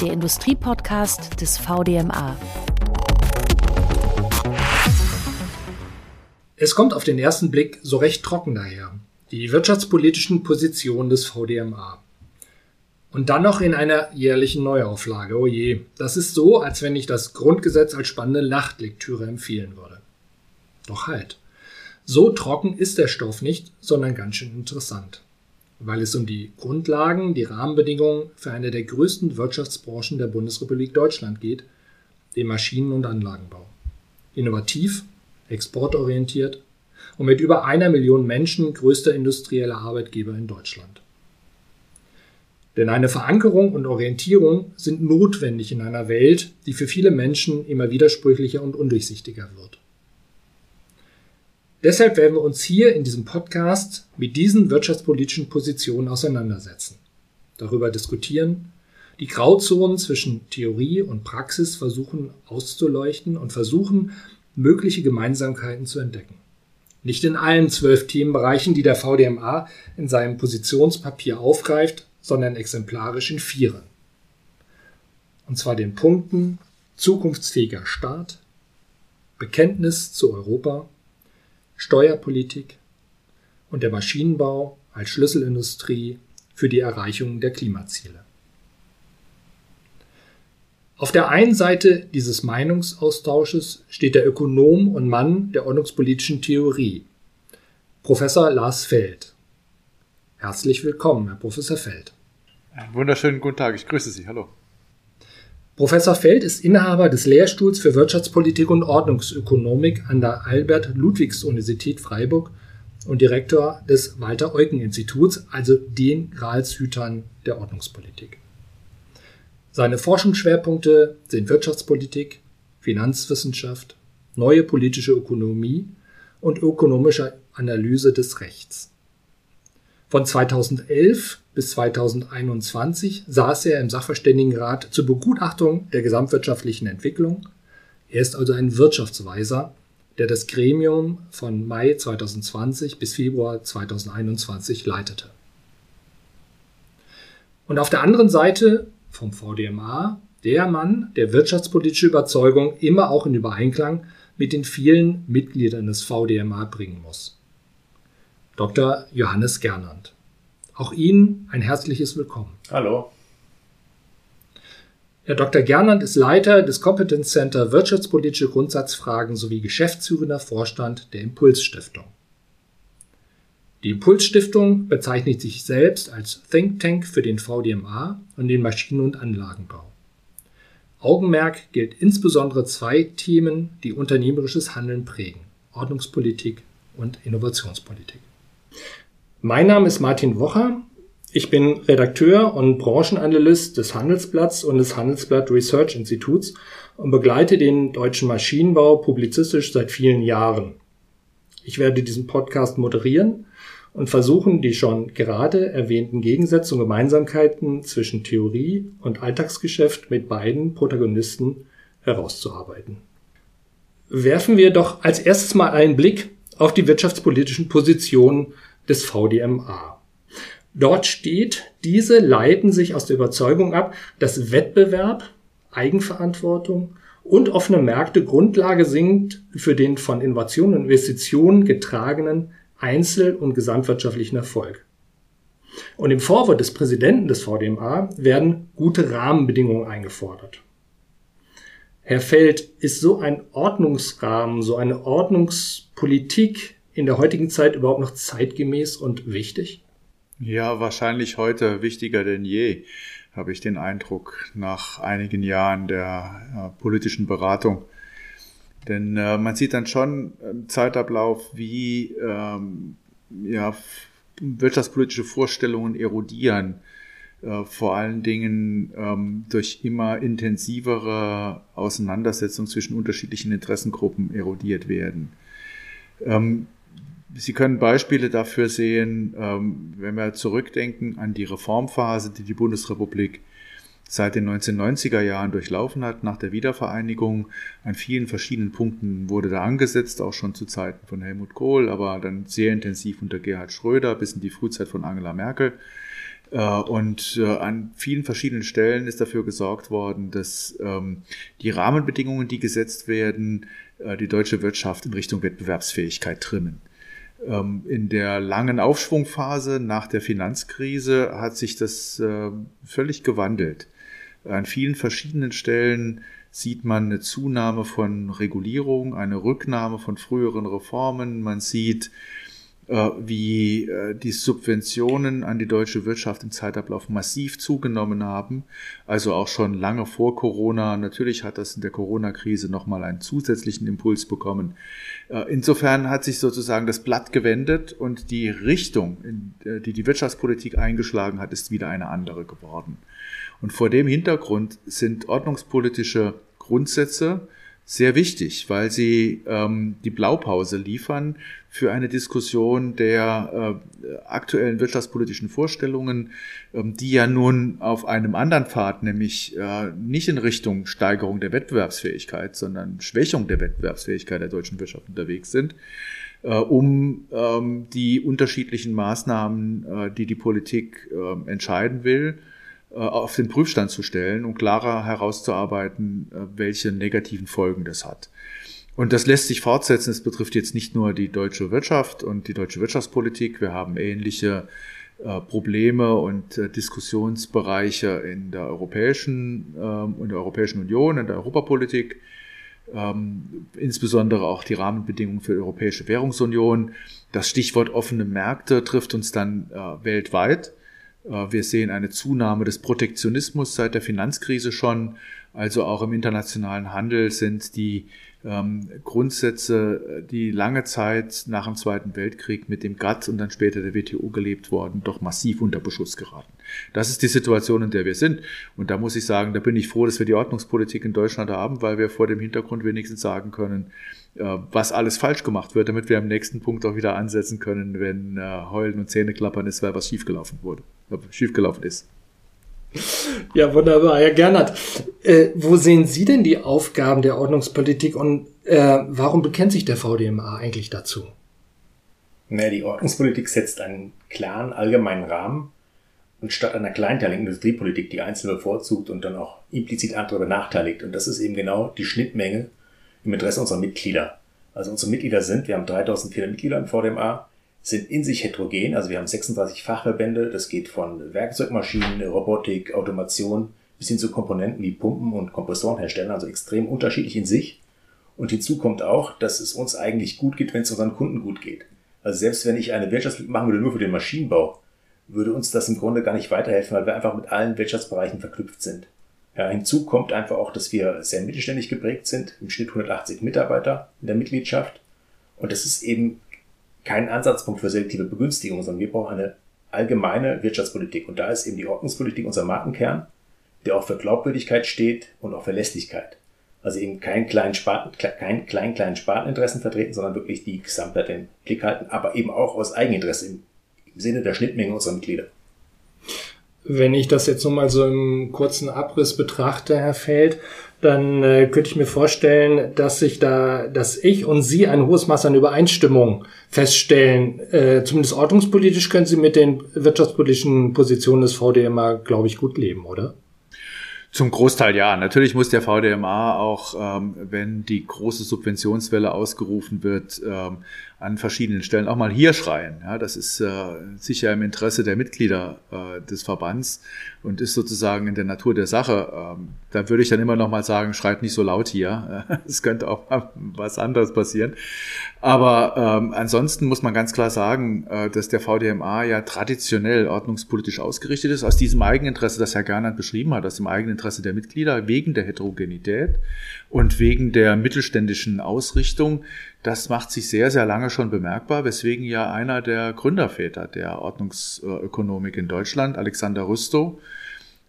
der Industriepodcast des VDMA. Es kommt auf den ersten Blick so recht trocken daher, die wirtschaftspolitischen Positionen des VDMA. Und dann noch in einer jährlichen Neuauflage. Oh je, das ist so, als wenn ich das Grundgesetz als spannende Nachtlektüre empfehlen würde. Doch halt. So trocken ist der Stoff nicht, sondern ganz schön interessant. Weil es um die Grundlagen, die Rahmenbedingungen für eine der größten Wirtschaftsbranchen der Bundesrepublik Deutschland geht, den Maschinen- und Anlagenbau. Innovativ, exportorientiert und mit über einer Million Menschen größter industrieller Arbeitgeber in Deutschland. Denn eine Verankerung und Orientierung sind notwendig in einer Welt, die für viele Menschen immer widersprüchlicher und undurchsichtiger wird. Deshalb werden wir uns hier in diesem Podcast mit diesen wirtschaftspolitischen Positionen auseinandersetzen, darüber diskutieren, die Grauzonen zwischen Theorie und Praxis versuchen auszuleuchten und versuchen, mögliche Gemeinsamkeiten zu entdecken. Nicht in allen zwölf Themenbereichen, die der VDMA in seinem Positionspapier aufgreift, sondern exemplarisch in vieren. Und zwar den Punkten zukunftsfähiger Staat, Bekenntnis zu Europa, Steuerpolitik und der Maschinenbau als Schlüsselindustrie für die Erreichung der Klimaziele. Auf der einen Seite dieses Meinungsaustausches steht der Ökonom und Mann der ordnungspolitischen Theorie, Professor Lars Feld. Herzlich willkommen, Herr Professor Feld. Einen wunderschönen guten Tag, ich grüße Sie. Hallo. Professor Feld ist Inhaber des Lehrstuhls für Wirtschaftspolitik und Ordnungsökonomik an der Albert-Ludwigs-Universität Freiburg und Direktor des Walter-Eucken-Instituts, also den Gralshütern der Ordnungspolitik. Seine Forschungsschwerpunkte sind Wirtschaftspolitik, Finanzwissenschaft, neue politische Ökonomie und ökonomische Analyse des Rechts. Von 2011 bis 2021 saß er im Sachverständigenrat zur Begutachtung der gesamtwirtschaftlichen Entwicklung. Er ist also ein Wirtschaftsweiser, der das Gremium von Mai 2020 bis Februar 2021 leitete. Und auf der anderen Seite vom VDMA der Mann, der wirtschaftspolitische Überzeugung immer auch in Übereinklang mit den vielen Mitgliedern des VDMA bringen muss. Dr. Johannes Gernand. Auch Ihnen ein herzliches Willkommen. Hallo. Herr Dr. Gernand ist Leiter des Competence Center Wirtschaftspolitische Grundsatzfragen sowie geschäftsführender Vorstand der Impulsstiftung. Die Impulsstiftung bezeichnet sich selbst als Think Tank für den VDMA und den Maschinen- und Anlagenbau. Augenmerk gilt insbesondere zwei Themen, die unternehmerisches Handeln prägen: Ordnungspolitik und Innovationspolitik. Mein Name ist Martin Wocher. Ich bin Redakteur und Branchenanalyst des Handelsblatts und des Handelsblatt Research Instituts und begleite den deutschen Maschinenbau publizistisch seit vielen Jahren. Ich werde diesen Podcast moderieren und versuchen, die schon gerade erwähnten Gegensätze und Gemeinsamkeiten zwischen Theorie und Alltagsgeschäft mit beiden Protagonisten herauszuarbeiten. Werfen wir doch als erstes mal einen Blick auf die wirtschaftspolitischen Positionen des VDMA. Dort steht, diese leiten sich aus der Überzeugung ab, dass Wettbewerb, Eigenverantwortung und offene Märkte Grundlage sind für den von Innovationen und Investitionen getragenen einzel- und gesamtwirtschaftlichen Erfolg. Und im Vorwort des Präsidenten des VDMA werden gute Rahmenbedingungen eingefordert. Herr Feld, ist so ein Ordnungsrahmen, so eine Ordnungspolitik in der heutigen Zeit überhaupt noch zeitgemäß und wichtig? Ja, wahrscheinlich heute wichtiger denn je, habe ich den Eindruck, nach einigen Jahren der äh, politischen Beratung. Denn äh, man sieht dann schon im Zeitablauf, wie ähm, ja, wirtschaftspolitische Vorstellungen erodieren, äh, vor allen Dingen ähm, durch immer intensivere Auseinandersetzungen zwischen unterschiedlichen Interessengruppen erodiert werden. Ähm, Sie können Beispiele dafür sehen, ähm, wenn wir zurückdenken an die Reformphase, die die Bundesrepublik seit den 1990er Jahren durchlaufen hat, nach der Wiedervereinigung. An vielen verschiedenen Punkten wurde da angesetzt, auch schon zu Zeiten von Helmut Kohl, aber dann sehr intensiv unter Gerhard Schröder bis in die Frühzeit von Angela Merkel. Äh, und äh, an vielen verschiedenen Stellen ist dafür gesorgt worden, dass ähm, die Rahmenbedingungen, die gesetzt werden, äh, die deutsche Wirtschaft in Richtung Wettbewerbsfähigkeit trimmen. Ähm, in der langen Aufschwungphase nach der Finanzkrise hat sich das völlig gewandelt. An vielen verschiedenen Stellen sieht man eine Zunahme von Regulierung, eine Rücknahme von früheren Reformen. Man sieht wie äh, die Subventionen an die deutsche Wirtschaft im Zeitablauf massiv zugenommen haben. Also auch schon lange vor Corona. Natürlich hat das in der Corona-Krise nochmal einen zusätzlichen Impuls bekommen. Äh, insofern hat sich sozusagen das Blatt gewendet und die Richtung, die die Wirtschaftspolitik eingeschlagen hat, ist wieder eine andere geworden. Und vor dem Hintergrund sind ordnungspolitische Grundsätze, sehr wichtig, weil sie ähm, die Blaupause liefern für eine Diskussion der äh, aktuellen wirtschaftspolitischen Vorstellungen, ähm, die ja nun auf einem anderen Pfad, nämlich äh, nicht in Richtung Steigerung der Wettbewerbsfähigkeit, sondern Schwächung der Wettbewerbsfähigkeit der deutschen Wirtschaft unterwegs sind, äh, um ähm, die unterschiedlichen Maßnahmen, äh, die die Politik äh, entscheiden will, auf den Prüfstand zu stellen und klarer herauszuarbeiten, äh, welche negativen Folgen das hat. Und das lässt sich fortsetzen. Es betrifft jetzt nicht nur die deutsche Wirtschaft und die deutsche Wirtschaftspolitik. Wir haben ähnliche äh, Probleme und Diskussionsbereiche in der europäischen, ähm, in der Europäischen Union, in der Europapolitik. Ähm, insbesondere auch die Rahmenbedingungen für die Europäische Währungsunion. Das Stichwort offene Märkte trifft uns dann weltweit. Äh, wir sehen eine Zunahme des Protektionismus seit der Finanzkrise schon. Also auch im internationalen Handel sind die ähm, Grundsätze, die lange Zeit nach dem Zweiten Weltkrieg mit dem GATT und dann später der WTO gelebt worden, doch massiv unter Beschuss geraten. Das ist die Situation, in der wir sind. Und da muss ich sagen, da bin ich froh, dass wir die Ordnungspolitik in Deutschland haben, weil wir vor dem Hintergrund wenigstens sagen können, was alles falsch gemacht wird, damit wir am nächsten Punkt auch wieder ansetzen können, wenn äh, Heulen und Zähneklappern ist, weil was schiefgelaufen wurde, äh, schiefgelaufen ist. Ja, wunderbar. Herr Gernert, äh, wo sehen Sie denn die Aufgaben der Ordnungspolitik und äh, warum bekennt sich der VDMA eigentlich dazu? Naja, die Ordnungspolitik setzt einen klaren allgemeinen Rahmen und statt einer kleinteiligen Industriepolitik, die Einzelne bevorzugt und dann auch implizit andere benachteiligt. Und das ist eben genau die Schnittmenge im Interesse unserer Mitglieder. Also unsere Mitglieder sind, wir haben 3400 Mitglieder im VDMA, sind in sich heterogen. Also wir haben 36 Fachverbände. Das geht von Werkzeugmaschinen, Robotik, Automation bis hin zu Komponenten wie Pumpen und Kompressorenherstellern. Also extrem unterschiedlich in sich. Und hinzu kommt auch, dass es uns eigentlich gut geht, wenn es unseren Kunden gut geht. Also selbst wenn ich eine Wirtschaftspflicht machen würde nur für den Maschinenbau, würde uns das im Grunde gar nicht weiterhelfen, weil wir einfach mit allen Wirtschaftsbereichen verknüpft sind. Ja, hinzu kommt einfach auch, dass wir sehr mittelständig geprägt sind, im Schnitt 180 Mitarbeiter in der Mitgliedschaft. Und das ist eben kein Ansatzpunkt für selektive Begünstigung, sondern wir brauchen eine allgemeine Wirtschaftspolitik. Und da ist eben die Ordnungspolitik unser Markenkern, der auch für Glaubwürdigkeit steht und auch Verlässlichkeit. Also eben kein kleinen Sparten, kein klein, kleinen Sparteninteressen vertreten, sondern wirklich die Gesamtheit im Blick halten, aber eben auch aus Eigeninteresse im Sinne der Schnittmenge unserer Mitglieder. Wenn ich das jetzt nochmal so im kurzen Abriss betrachte, Herr Feld, dann äh, könnte ich mir vorstellen, dass sich da, dass ich und Sie ein hohes Maß an Übereinstimmung feststellen. Äh, zumindest ordnungspolitisch können Sie mit den wirtschaftspolitischen Positionen des VDMA, glaube ich, gut leben, oder? Zum Großteil ja. Natürlich muss der VDMA auch, ähm, wenn die große Subventionswelle ausgerufen wird, ähm, an verschiedenen Stellen auch mal hier schreien. Ja, das ist äh, sicher im Interesse der Mitglieder äh, des Verbands und ist sozusagen in der Natur der Sache. Ähm, da würde ich dann immer noch mal sagen, schreit nicht so laut hier. Es könnte auch was anderes passieren. Aber ähm, ansonsten muss man ganz klar sagen, äh, dass der VDMA ja traditionell ordnungspolitisch ausgerichtet ist, aus diesem Eigeninteresse, das Herr Gernand beschrieben hat, aus dem Eigeninteresse der Mitglieder, wegen der Heterogenität und wegen der mittelständischen Ausrichtung das macht sich sehr, sehr lange schon bemerkbar, weswegen ja einer der Gründerväter der Ordnungsökonomik in Deutschland, Alexander Rüstow,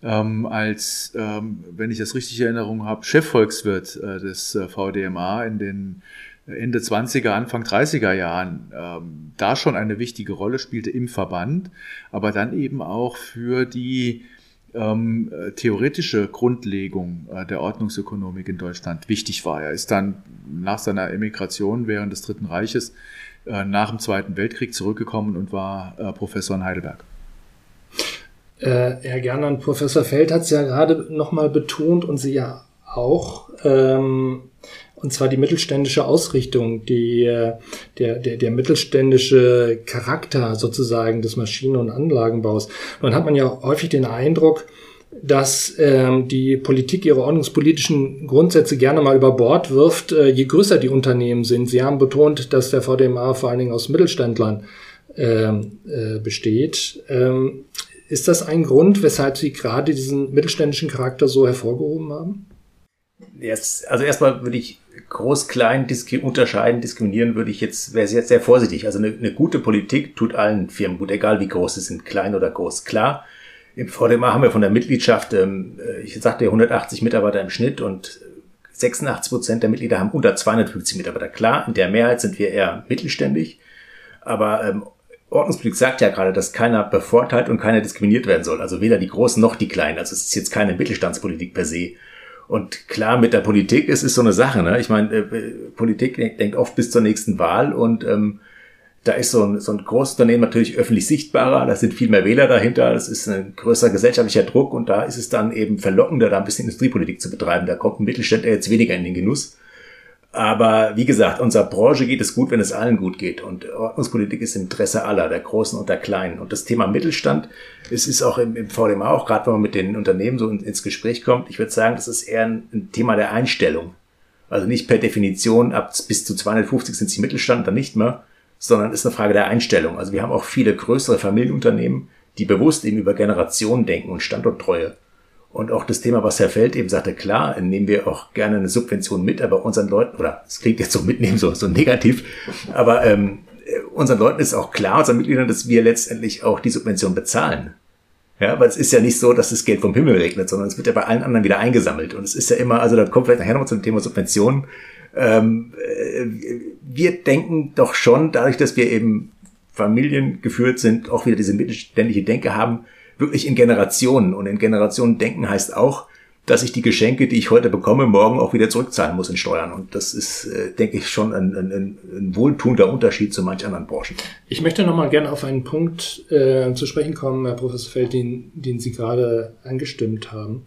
ähm, als, ähm, wenn ich das richtig in Erinnerung habe, Chefvolkswirt äh, des äh, VDMA in den Ende 20er, Anfang 30er Jahren ähm, da schon eine wichtige Rolle spielte im Verband, aber dann eben auch für die ähm, äh, theoretische Grundlegung äh, der Ordnungsökonomik in Deutschland wichtig war. Er ist dann nach seiner Emigration während des Dritten Reiches äh, nach dem Zweiten Weltkrieg zurückgekommen und war äh, Professor in Heidelberg. Äh, Herr Gernand, Professor Feld hat es ja gerade nochmal betont und Sie ja auch. Ähm, und zwar die mittelständische Ausrichtung, die, äh, der, der, der mittelständische Charakter sozusagen des Maschinen- und Anlagenbaus. Nun hat man ja häufig den Eindruck, dass ähm, die Politik ihre ordnungspolitischen Grundsätze gerne mal über Bord wirft, äh, je größer die Unternehmen sind. Sie haben betont, dass der VDMA vor allen Dingen aus Mittelständlern ähm, äh, besteht. Ähm, ist das ein Grund, weshalb Sie gerade diesen mittelständischen Charakter so hervorgehoben haben? Jetzt, also erstmal würde ich groß, klein diski unterscheiden, diskriminieren würde ich jetzt, wäre jetzt sehr vorsichtig. Also eine, eine gute Politik tut allen Firmen gut, egal wie groß sie sind, klein oder groß. Klar, im VDMA haben wir von der Mitgliedschaft, ähm, äh, ich sagte ja 180 Mitarbeiter im Schnitt und 86 Prozent der Mitglieder haben unter 250 Mitarbeiter. Klar, in der Mehrheit sind wir eher mittelständig, aber ähm, Ordnungspolitik sagt ja gerade, dass keiner bevorteilt und keiner diskriminiert werden soll. Also weder die Großen noch die Kleinen. Also es ist jetzt keine Mittelstandspolitik per se. Und klar, mit der Politik es ist so eine Sache. Ne? Ich meine, äh, Politik denkt oft bis zur nächsten Wahl und ähm, da ist so ein, so ein großes Unternehmen natürlich öffentlich sichtbarer, da sind viel mehr Wähler dahinter, das ist ein größerer gesellschaftlicher Druck und da ist es dann eben verlockender, da ein bisschen Industriepolitik zu betreiben. Da kommt ein Mittelständler jetzt weniger in den Genuss. Aber wie gesagt, unserer Branche geht es gut, wenn es allen gut geht. Und Ordnungspolitik ist im Interesse aller, der Großen und der Kleinen. Und das Thema Mittelstand, es ist auch im, im VDMA, auch gerade wenn man mit den Unternehmen so ins Gespräch kommt, ich würde sagen, das ist eher ein, ein Thema der Einstellung. Also nicht per Definition, ab bis zu 250 sind sie Mittelstand, dann nicht mehr, sondern ist eine Frage der Einstellung. Also wir haben auch viele größere Familienunternehmen, die bewusst eben über Generationen denken und Standorttreue. Und auch das Thema, was Herr Feld eben sagte, klar, nehmen wir auch gerne eine Subvention mit, aber unseren Leuten, oder es klingt jetzt so mitnehmen, so, so negativ, aber ähm, unseren Leuten ist auch klar, unseren Mitgliedern, dass wir letztendlich auch die Subvention bezahlen. Ja, weil es ist ja nicht so, dass das Geld vom Himmel regnet, sondern es wird ja bei allen anderen wieder eingesammelt. Und es ist ja immer, also da kommt vielleicht nachher noch zum Thema Subventionen. Ähm, äh, wir denken doch schon, dadurch, dass wir eben Familien geführt sind, auch wieder diese mittelständische Denke haben, wirklich in Generationen. Und in Generationen denken heißt auch, dass ich die Geschenke, die ich heute bekomme, morgen auch wieder zurückzahlen muss in Steuern. Und das ist, äh, denke ich, schon ein, ein, ein wohltuender Unterschied zu manch anderen Branchen. Ich möchte nochmal gerne auf einen Punkt äh, zu sprechen kommen, Herr Professor Feld, den, den Sie gerade angestimmt haben.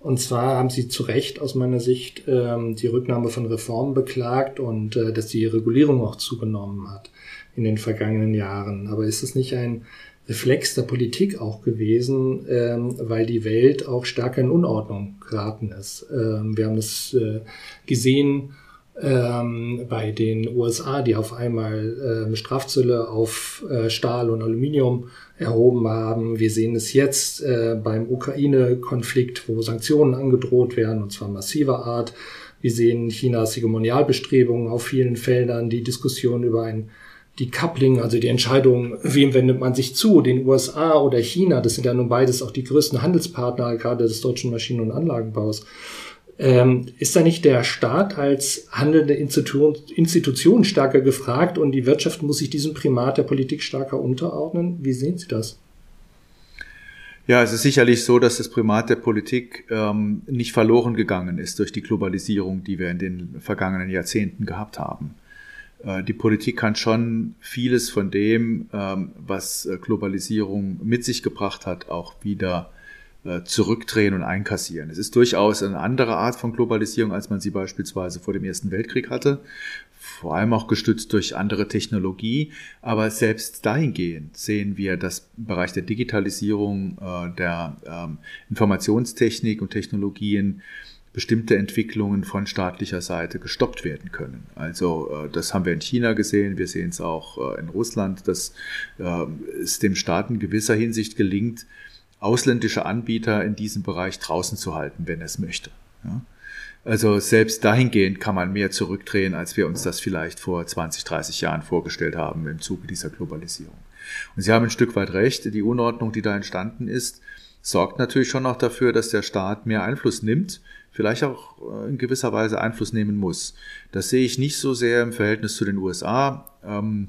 Und zwar haben Sie zu Recht aus meiner Sicht ähm, die Rücknahme von Reformen beklagt und äh, dass die Regulierung auch zugenommen hat in den vergangenen Jahren. Aber ist es nicht ein Reflex der Politik auch gewesen, ähm, weil die Welt auch stärker in Unordnung geraten ist? Ähm, wir haben es äh, gesehen ähm, bei den USA, die auf einmal Strafzölle auf äh, Stahl und Aluminium erhoben haben. Wir sehen es jetzt äh, beim Ukraine-Konflikt, wo Sanktionen angedroht werden, und zwar massiver Art. Wir sehen Chinas Hegemonialbestrebungen auf vielen Feldern, die Diskussion über ein die Coupling, also die Entscheidung, wem wendet man sich zu, den USA oder China, das sind ja nun beides auch die größten Handelspartner gerade des deutschen Maschinen- und Anlagenbaus. Ähm, ist da nicht der Staat als handelnde Institution, Institution stärker gefragt und die Wirtschaft muss sich diesem Primat der Politik stärker unterordnen? Wie sehen Sie das? Ja, es ist sicherlich so, dass das Primat der Politik ähm, nicht verloren gegangen ist durch die Globalisierung, die wir in den vergangenen Jahrzehnten gehabt haben. Äh, die Politik kann schon vieles von dem, ähm, was äh, Globalisierung mit sich gebracht hat, auch wieder äh, zurückdrehen und einkassieren. Es ist durchaus eine andere Art von Globalisierung, als man sie beispielsweise vor dem Ersten Weltkrieg hatte, vor allem auch gestützt durch andere Technologie. Aber selbst dahingehend sehen wir, dass im Bereich der Digitalisierung, der ähm, Informationstechnik und Technologien bestimmte Entwicklungen von staatlicher Seite gestoppt werden können. Also äh, das haben wir in China gesehen, wir sehen es auch in Russland, dass es dem Staat in gewisser Hinsicht gelingt, ausländische Anbieter in diesem Bereich draußen zu halten, wenn es möchte. Also selbst dahingehend kann man mehr zurückdrehen, als wir uns das vielleicht vor 20, 30 Jahren vorgestellt haben im Zuge dieser Globalisierung. Und Sie haben ein Stück weit recht, die Unordnung, die da entstanden ist, sorgt natürlich schon auch dafür, dass der Staat mehr Einfluss nimmt, vielleicht auch äh, in gewisser Weise Einfluss nehmen muss. Das sehe ich nicht so sehr im Verhältnis zu den USA. Ähm,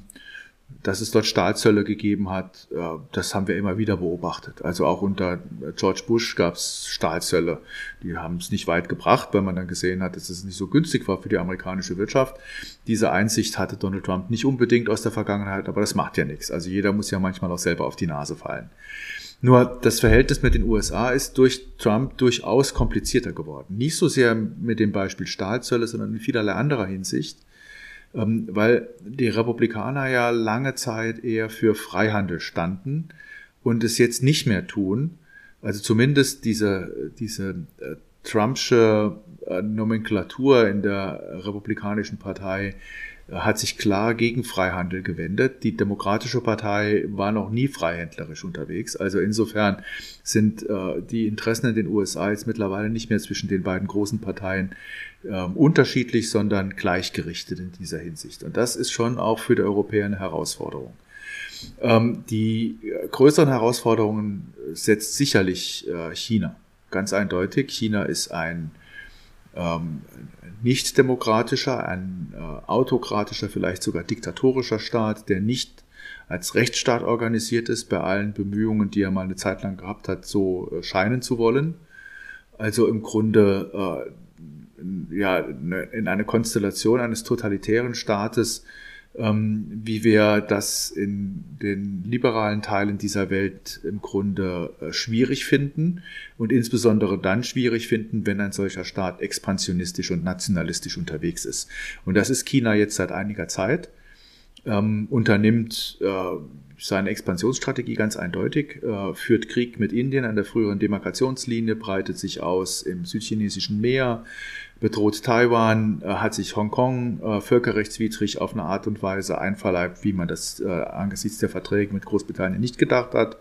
dass es dort Stahlzölle gegeben hat, das haben wir immer wieder beobachtet. Also auch unter George Bush gab es Stahlzölle. Die haben es nicht weit gebracht, weil man dann gesehen hat, dass es nicht so günstig war für die amerikanische Wirtschaft. Diese Einsicht hatte Donald Trump nicht unbedingt aus der Vergangenheit, aber das macht ja nichts. Also jeder muss ja manchmal auch selber auf die Nase fallen. Nur das Verhältnis mit den USA ist durch Trump durchaus komplizierter geworden. Nicht so sehr mit dem Beispiel Stahlzölle, sondern in vielerlei anderer Hinsicht, ähm, weil die Republikaner ja lange Zeit eher für Freihandel standen und es jetzt nicht mehr tun. Also zumindest diese, diese äh, Trumpsche äh, Nomenklatur in der Republikanischen Partei hat sich klar gegen Freihandel gewendet. Die Demokratische Partei war noch nie freihändlerisch unterwegs. Also insofern sind äh, die Interessen in den USA jetzt mittlerweile nicht mehr zwischen den beiden großen Parteien äh, unterschiedlich, sondern gleichgerichtet in dieser Hinsicht. Und das ist schon auch für die Europäer eine Herausforderung. Ähm, die größeren Herausforderungen setzt sicherlich äh, China. Ganz eindeutig. China ist ein ähm, nicht demokratischer, ein äh, autokratischer, vielleicht sogar diktatorischer Staat, der nicht als Rechtsstaat organisiert ist, bei allen Bemühungen, die er mal eine Zeit lang gehabt hat, so äh, scheinen zu wollen. Also im Grunde äh, ja, ne, in eine Konstellation eines totalitären Staates, ähm, wie wir das in den liberalen Teilen dieser Welt im Grunde äh, schwierig finden und insbesondere dann schwierig finden, wenn ein solcher Staat expansionistisch und nationalistisch unterwegs ist. Und das ist China jetzt seit einiger Zeit. Ähm, unternimmt äh, seine Expansionsstrategie ganz eindeutig, äh, führt Krieg mit Indien an der früheren Demarkationslinie, breitet sich aus im südchinesischen Meer, bedroht Taiwan, äh, hat sich Hongkong äh, völkerrechtswidrig auf eine Art und Weise einverleibt, wie man das äh, angesichts der Verträge mit Großbritannien nicht gedacht hat.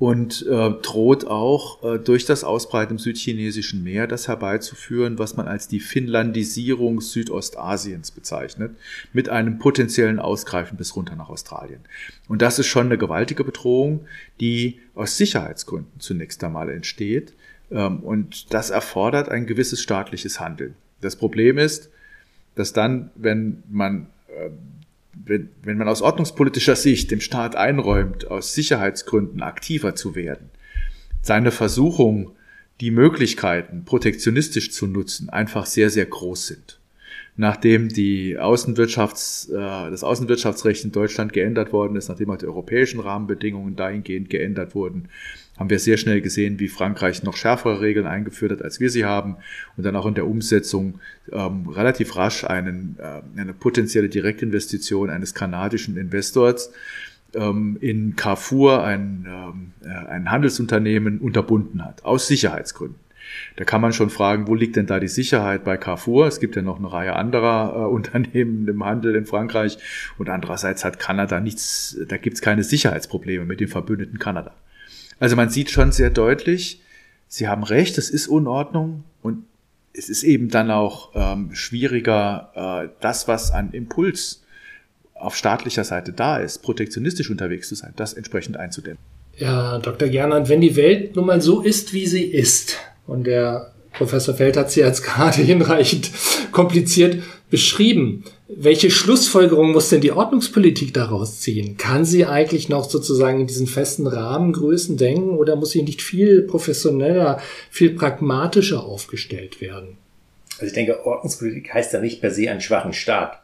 Und droht auch durch das Ausbreiten im südchinesischen Meer das herbeizuführen, was man als die Finnlandisierung Südostasiens bezeichnet, mit einem potenziellen Ausgreifen bis runter nach Australien. Und das ist schon eine gewaltige Bedrohung, die aus Sicherheitsgründen zunächst einmal entsteht und das erfordert ein gewisses staatliches Handeln. Das Problem ist, dass dann, wenn man, äh, wenn, wenn man aus ordnungspolitischer Sicht dem Staat einräumt, aus Sicherheitsgründen aktiver zu werden, seine Versuchung, die Möglichkeiten protektionistisch zu nutzen, einfach sehr, sehr groß sind. Nachdem die Außenwirtschafts, äh, das Außenwirtschaftsrecht in Deutschland geändert worden ist, nachdem auch die europäischen Rahmenbedingungen dahingehend geändert wurden, haben wir sehr schnell gesehen, wie Frankreich noch schärfere Regeln eingeführt hat, als wir sie haben und dann auch in der Umsetzung ähm, relativ rasch einen, äh, eine potenzielle Direktinvestition eines kanadischen Investors ähm, in Carrefour, ein, ähm, äh, ein Handelsunternehmen, unterbunden hat, aus Sicherheitsgründen. Da kann man schon fragen, wo liegt denn da die Sicherheit bei Carrefour? Es gibt ja noch eine Reihe anderer äh, Unternehmen im Handel in Frankreich und andererseits hat Kanada nichts, da gibt es keine Sicherheitsprobleme mit dem verbündeten Kanada. Also man sieht schon sehr deutlich, Sie haben recht, es ist Unordnung und es ist eben dann auch ähm, schwieriger, äh, das, was an Impuls auf staatlicher Seite da ist, protektionistisch unterwegs zu sein, das entsprechend einzudämmen. Ja, Dr. Gernand, wenn die Welt nun mal so ist, wie sie ist, und der Professor Feld hat sie jetzt gerade hinreichend kompliziert beschrieben. Welche Schlussfolgerung muss denn die Ordnungspolitik daraus ziehen? Kann sie eigentlich noch sozusagen in diesen festen Rahmengrößen denken oder muss sie nicht viel professioneller, viel pragmatischer aufgestellt werden? Also ich denke, Ordnungspolitik heißt ja nicht per se einen schwachen Staat,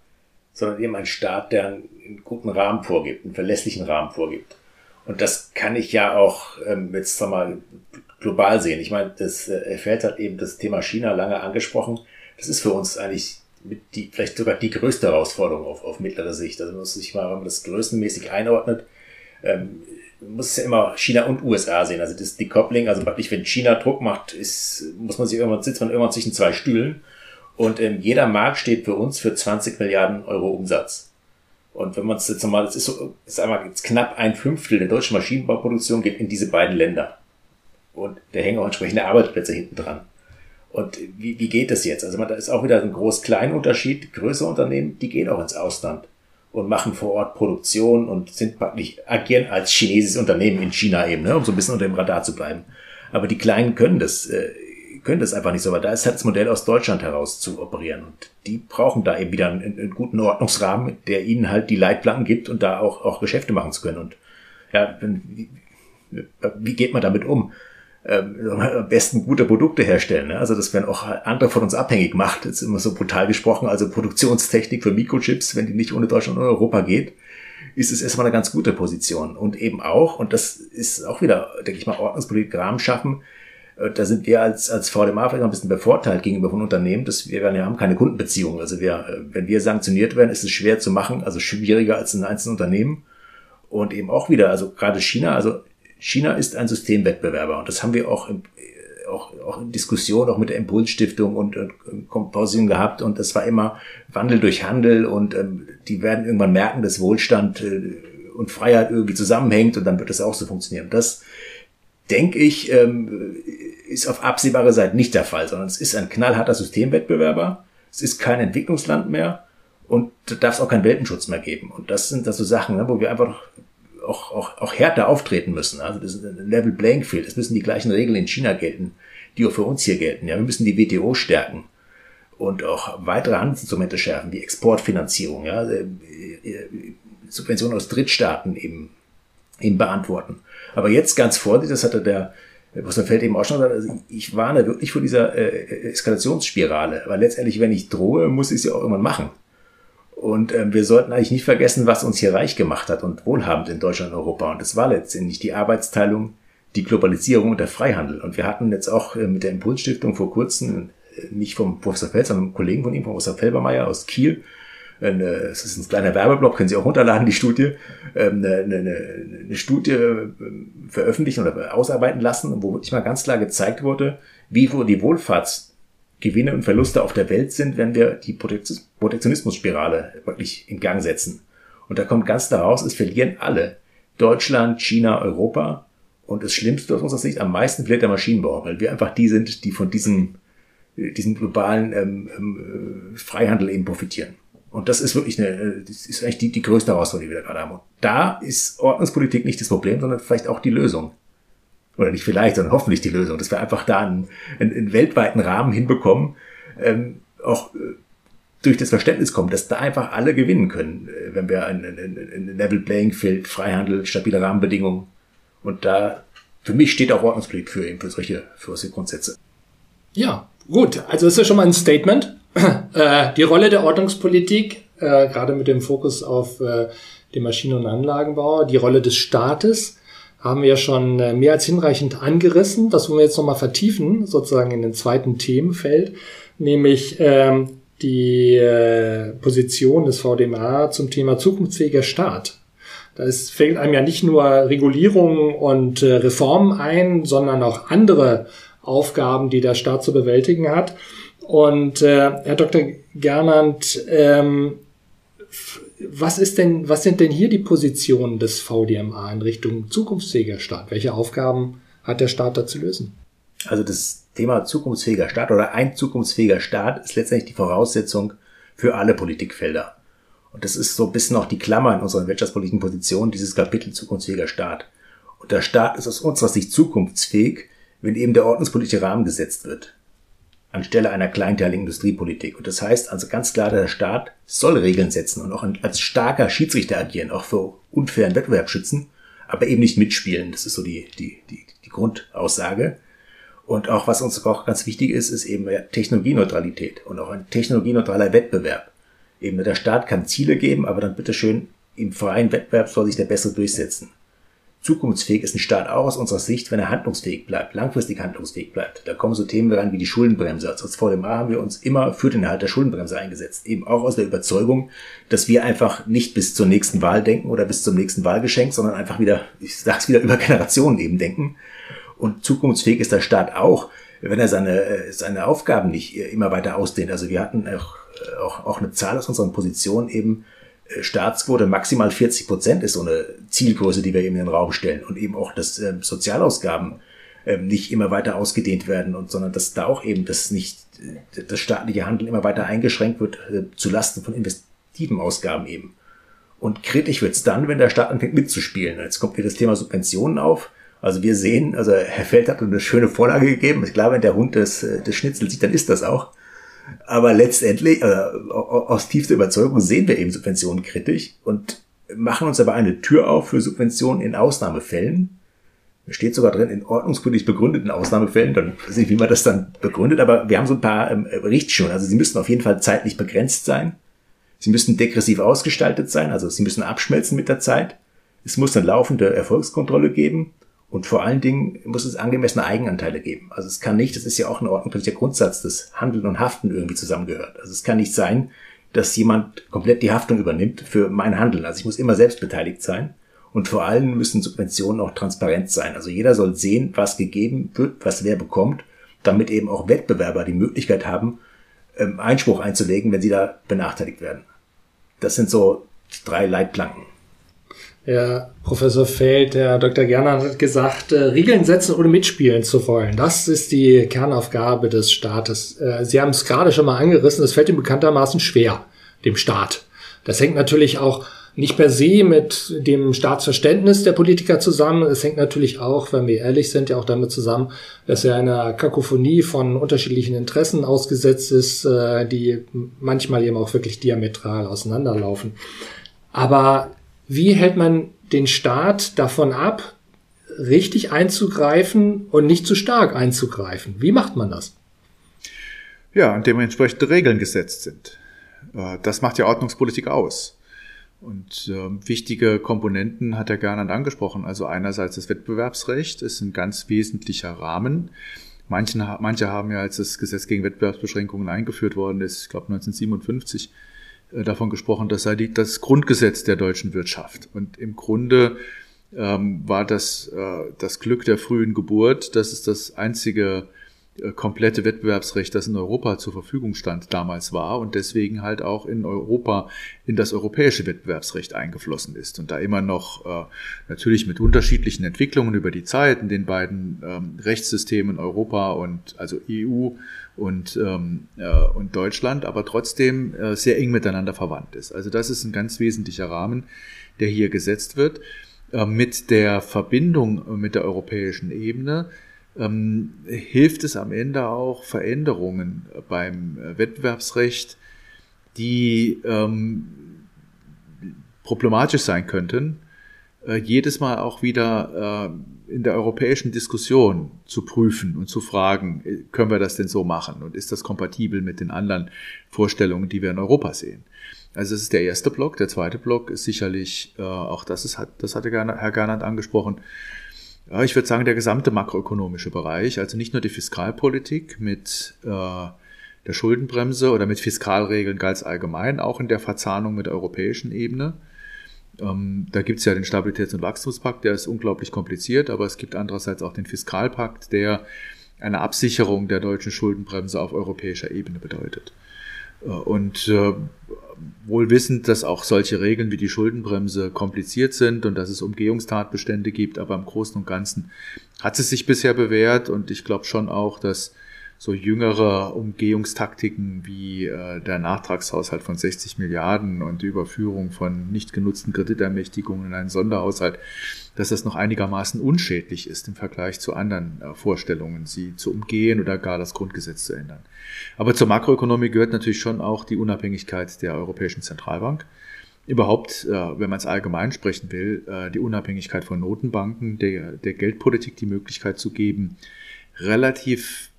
sondern eben ein Staat, der einen guten Rahmen vorgibt, einen verlässlichen Rahmen vorgibt. Und das kann ich ja auch ähm, jetzt sag mal global sehen. Ich meine, das äh, Feld hat eben das Thema China lange angesprochen. Das ist für uns eigentlich mit die, vielleicht sogar die größte Herausforderung auf, auf mittlere Sicht. Also man muss sich mal, wenn man das größenmäßig einordnet, ähm, muss es ja immer China und USA sehen. Also das Decoupling, also praktisch, wenn China Druck macht, ist, muss man sich irgendwann, sitzt man irgendwann zwischen zwei Stühlen. Und ähm, jeder Markt steht für uns für 20 Milliarden Euro Umsatz. Und wenn man es jetzt nochmal, das ist so, ist einmal knapp ein Fünftel der deutschen Maschinenbauproduktion geht in diese beiden Länder. Und da hängen auch entsprechende Arbeitsplätze hinten dran. Und wie, wie geht das jetzt? Also man, da ist auch wieder ein groß-klein Unterschied. Größere Unternehmen, die gehen auch ins Ausland und machen vor Ort Produktion und sind praktisch, agieren als chinesisches Unternehmen in China eben, ne, um so ein bisschen unter dem Radar zu bleiben. Aber die Kleinen können das, äh, können das einfach nicht so, weil da ist halt das Modell aus Deutschland heraus zu operieren. Und die brauchen da eben wieder einen, einen guten Ordnungsrahmen, der ihnen halt die Leitplanken gibt und da auch, auch Geschäfte machen zu können. Und ja, wie, wie geht man damit um? Ähm, am besten gute Produkte herstellen. Ne? Also das werden auch andere von uns abhängig macht. Jetzt immer so brutal gesprochen. Also Produktionstechnik für Mikrochips, wenn die nicht ohne Deutschland und Europa geht, ist es erstmal eine ganz gute Position. Und eben auch, und das ist auch wieder, denke ich mal, Ordnungspolitik Rahmen schaffen, äh, da sind wir als, als VDMA vielleicht ein bisschen bevorteilt gegenüber von Unternehmen, dass wir, wir haben keine Kundenbeziehungen. Also wir, äh, wenn wir sanktioniert werden, ist es schwer zu machen, also schwieriger als in einzelnen Unternehmen. Und eben auch wieder, also gerade China, also China ist ein Systemwettbewerber und das haben wir auch, äh, auch, auch in Diskussion auch mit der Impulsstiftung und, und Komposition gehabt und das war immer Wandel durch Handel und ähm, die werden irgendwann merken, dass Wohlstand äh, und Freiheit irgendwie zusammenhängt und dann wird das auch so funktionieren. Das denke ich, ähm, ist auf absehbare Zeit nicht der Fall, sondern es ist ein knallharter Systemwettbewerber. Es ist kein Entwicklungsland mehr und da darf es auch keinen Weltenschutz mehr geben. Und das sind das so Sachen, ne, wo wir einfach auch, auch, auch härter auftreten müssen. Also das ist ein Level Playing Field. Es müssen die gleichen Regeln in China gelten, die auch für uns hier gelten. Ja, wir müssen die WTO stärken und auch weitere Handelsinstrumente schärfen, wie Exportfinanzierung, ja, äh, äh, Subventionen aus Drittstaaten eben, eben beantworten. Aber jetzt ganz vorsichtig, das hatte der Professor Feld eben auch schon gesagt, also ich warne wirklich vor dieser äh, Eskalationsspirale, weil letztendlich, wenn ich drohe, muss ich sie auch irgendwann machen. Und ähm, wir sollten eigentlich nicht vergessen, was uns hier reich gemacht hat und wohlhabend in Deutschland und Europa. Und das war letztendlich die Arbeitsteilung, die Globalisierung und der Freihandel. Und wir hatten jetzt auch äh, mit der Impulsstiftung vor kurzem, äh, nicht vom Professor Feld, sondern einem Kollegen von ihm, Professor Felbermeier aus Kiel, es ist ein kleiner Werbeblock, können Sie auch runterladen, die Studie, ähm, eine, eine, eine Studie äh, veröffentlichen oder ausarbeiten lassen, wo wirklich mal ganz klar gezeigt wurde, wie die Wohlfahrtsgewinne und Verluste auf der Welt sind, wenn wir die Protektionismusspirale wirklich in Gang setzen. Und da kommt ganz klar raus, es verlieren alle. Deutschland, China, Europa. Und das Schlimmste aus unserer Sicht, am meisten verliert der Maschinenbau, weil wir einfach die sind, die von diesem, diesem globalen ähm, ähm, Freihandel eben profitieren. Und das ist wirklich eine, das ist eigentlich die, die größte Herausforderung, die wir da gerade haben. Und da ist Ordnungspolitik nicht das Problem, sondern vielleicht auch die Lösung. Oder nicht vielleicht, sondern hoffentlich die Lösung, dass wir einfach da einen, einen, einen weltweiten Rahmen hinbekommen, ähm, auch äh, durch das Verständnis kommen, dass da einfach alle gewinnen können, äh, wenn wir ein, ein, Level Playing Field, Freihandel, stabile Rahmenbedingungen. Und da, für mich steht auch Ordnungspolitik für eben für solche, für solche Grundsätze. Ja, gut. Also ist ja schon mal ein Statement. Äh, die Rolle der Ordnungspolitik, gerade mit dem Fokus auf den Maschinen- und Anlagenbau, die Rolle des Staates, haben wir schon äh, mehr als hinreichend angerissen. Das wollen wir jetzt nochmal vertiefen, sozusagen in den zweiten Themenfeld, nämlich ähm, die äh, Position des VDMA zum Thema zukunftsfähiger Staat. Da fällt einem ja nicht nur Regulierung und äh, Reformen ein, sondern auch andere Aufgaben, die der Staat zu bewältigen hat. Und äh, Herr Dr. Gernand, ähm, was ist denn, was sind denn hier die Positionen des VDMA in Richtung zukunftsfähiger Staat? Welche Aufgaben hat der Staat da zu lösen? Also das Thema zukunftsfähiger Staat oder ein zukunftsfähiger Staat ist letztendlich die Voraussetzung für alle Politikfelder. Und das ist so ein bisschen auch die Klammer in unserer wirtschaftspolitischen Position, dieses Kapitel zukunftsfähiger Staat. Und der Staat ist aus unserer Sicht zukunftsfähig, wenn eben der ordnungspolitische Rahmen gesetzt wird anstelle einer kleinteiligen Industriepolitik. Und das heißt also ganz klar, der Staat soll Regeln setzen und auch als starker Schiedsrichter agieren, auch für unfairen Wettbewerb schützen, aber eben nicht mitspielen. Das ist so die, die, die, die Grundaussage. Und auch was uns auch ganz wichtig ist, ist eben Technologieneutralität und auch ein technologieneutraler Wettbewerb. Eben der Staat kann Ziele geben, aber dann bitteschön im freien Wettbewerb soll sich der Bessere durchsetzen. Zukunftsfähig ist ein Staat auch aus unserer Sicht, wenn er handlungsfähig bleibt, langfristig handlungsfähig bleibt. Da kommen so Themen rein wie die Schuldenbremse. Als VDMA haben wir uns immer für den Erhalt der Schuldenbremse eingesetzt. Eben auch aus der Überzeugung, dass wir einfach nicht bis zur nächsten Wahl denken oder bis zum nächsten Wahlgeschenk, sondern einfach wieder, ich sag's wieder, über Generationen eben denken. Und zukunftsfähig ist der Staat auch, wenn er seine, seine Aufgaben nicht immer weiter ausdehnt. Also wir hatten auch, auch, auch eine Zahl aus unseren Positionen eben, äh, Staatsquote maximal 40 Prozent ist so eine Zielgröße, die wir eben in den Raum stellen. Und eben auch, dass äh, Sozialausgaben äh, nicht immer weiter ausgedehnt werden, und, sondern dass da auch eben das nicht, äh, das staatliche Handeln immer weiter eingeschränkt wird, äh, zu von investiven Ausgaben eben. Und kritisch wird's dann, wenn der Staat anfängt mitzuspielen. Jetzt kommt wieder das Thema Subventionen auf. Also wir sehen, also Herr Feld hat eine schöne Vorlage gegeben. Ich glaube, wenn der Hund das, äh, das Schnitzel sieht, dann ist das auch. Aber letztendlich, äh, aus tiefster Überzeugung sehen wir eben Subventionen kritisch und machen uns aber eine Tür auf für Subventionen in Ausnahmefällen. Steht sogar drin, in ordnungspolitisch begründeten Ausnahmefällen. Dann weiß ich, wie man das dann begründet, aber wir haben so ein paar ähm, Richtschirme. Also sie müssen auf jeden Fall zeitlich begrenzt sein. Sie müssen degressiv ausgestaltet sein, also sie müssen abschmelzen mit der Zeit. Es muss eine laufende Erfolgskontrolle geben und vor allen Dingen muss es angemessene Eigenanteile geben. Also es kann nicht, das ist ja auch ein ordnungspolitischer Grundsatz, dass Handeln und Haften irgendwie zusammengehört. Also es kann nicht sein, dass jemand komplett die Haftung übernimmt für mein Handeln. Also ich muss immer selbst beteiligt sein. Und vor allem müssen Subventionen auch transparent sein. Also jeder soll sehen, was gegeben wird, was wer bekommt, damit eben auch Wettbewerber die Möglichkeit haben, ähm, Einspruch einzulegen, wenn sie da benachteiligt werden. Das sind so drei Leitplanken. Ja, Professor Feld, Herr Dr. Gerner hat gesagt, äh, Regeln setzen ohne mitspielen zu wollen. Das ist die Kernaufgabe des Staates. Äh, Sie haben es gerade schon mal angerissen, es fällt ihm bekanntermaßen schwer, dem Staat. Das hängt natürlich auch nicht per se mit dem Staatsverständnis der Politiker zusammen. Es hängt natürlich auch, wenn wir ehrlich sind, ja auch damit zusammen, dass er einer Kakophonie von unterschiedlichen Interessen ausgesetzt ist, äh, die manchmal eben auch wirklich diametral auseinanderlaufen. Aber wie hält man den Staat davon ab, richtig einzugreifen und nicht zu stark einzugreifen? Wie macht man das? Ja, indem entsprechende Regeln gesetzt sind. Äh, das macht ja Ordnungspolitik aus. Und äh, wichtige Komponenten hat er gerne angesprochen. Also einerseits das Wettbewerbsrecht ist ein ganz wesentlicher Rahmen. Manchen, manche haben ja, als das Gesetz gegen Wettbewerbsbeschränkungen eingeführt worden ist, ich glaube 1957, äh, davon gesprochen, das sei die, das Grundgesetz der deutschen Wirtschaft. Und im Grunde ähm, war das äh, das Glück der frühen Geburt, dass es das einzige äh, komplette Wettbewerbsrecht, das in Europa zur Verfügung stand, damals war und deswegen halt auch in Europa in das europäische Wettbewerbsrecht eingeflossen ist und da immer noch äh, natürlich mit unterschiedlichen Entwicklungen über die Zeit in den beiden ähm, Rechtssystemen Europa und also EU und, ähm, äh, und Deutschland, aber trotzdem äh, sehr eng miteinander verwandt ist. Also das ist ein ganz wesentlicher Rahmen, der hier gesetzt wird. Äh, mit der Verbindung mit der europäischen Ebene ähm, hilft es am Ende auch Veränderungen beim Wettbewerbsrecht, die ähm, problematisch sein könnten, äh, jedes Mal auch wieder äh, in der europäischen Diskussion zu prüfen und zu fragen, äh, können wir das denn so machen und ist das kompatibel mit den anderen Vorstellungen, die wir in Europa sehen. Also das ist der erste Block. Der zweite Block ist sicherlich, äh, auch das ist, das hatte Herr Gernand angesprochen, ja, ich würde sagen, der gesamte makroökonomische Bereich, also nicht nur die Fiskalpolitik mit äh, der Schuldenbremse oder mit Fiskalregeln ganz allgemein, auch in der Verzahnung mit der europäischen Ebene, ähm, da gibt es ja den Stabilitäts- und Wachstumspakt, der ist unglaublich kompliziert, aber es gibt andererseits auch den Fiskalpakt, der eine Absicherung der deutschen Schuldenbremse auf europäischer Ebene bedeutet. Äh, und äh, wohl wissend, dass auch solche Regeln wie die Schuldenbremse kompliziert sind und dass es Umgehungstatbestände gibt, aber im Großen und Ganzen hat es sich bisher bewährt und ich glaube schon auch, dass so jüngere Umgehungstaktiken wie äh, der Nachtragshaushalt von 60 Milliarden und die Überführung von nicht genutzten Kreditermächtigungen in einen Sonderhaushalt, dass das noch einigermaßen unschädlich ist im Vergleich zu anderen äh, Vorstellungen, sie zu umgehen oder gar das Grundgesetz zu ändern. Aber zur Makroökonomie gehört natürlich schon auch die Unabhängigkeit der Europäischen Zentralbank. Überhaupt, äh, wenn man es allgemein sprechen will, äh, die Unabhängigkeit von Notenbanken, der, der Geldpolitik die Möglichkeit zu geben, relativ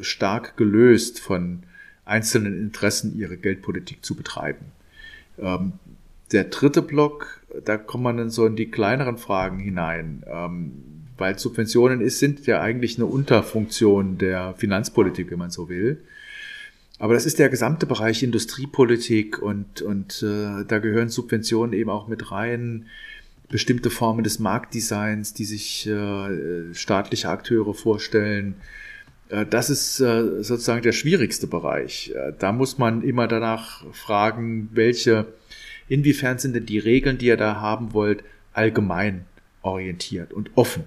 stark gelöst von einzelnen Interessen ihre Geldpolitik zu betreiben. Der dritte Block, da kommt man dann so in die kleineren Fragen hinein, ähm, weil Subventionen ist, sind ja eigentlich eine Unterfunktion der Finanzpolitik, wenn man so will. Aber das ist der gesamte Bereich Industriepolitik und, und äh, da gehören Subventionen eben auch mit rein, bestimmte Formen des Marktdesigns, die sich äh, staatliche Akteure vorstellen, äh, das ist äh, sozusagen der schwierigste Bereich. Äh, da muss man immer danach fragen, welche, inwiefern sind denn die Regeln, die ihr da haben wollt, allgemein orientiert und offen.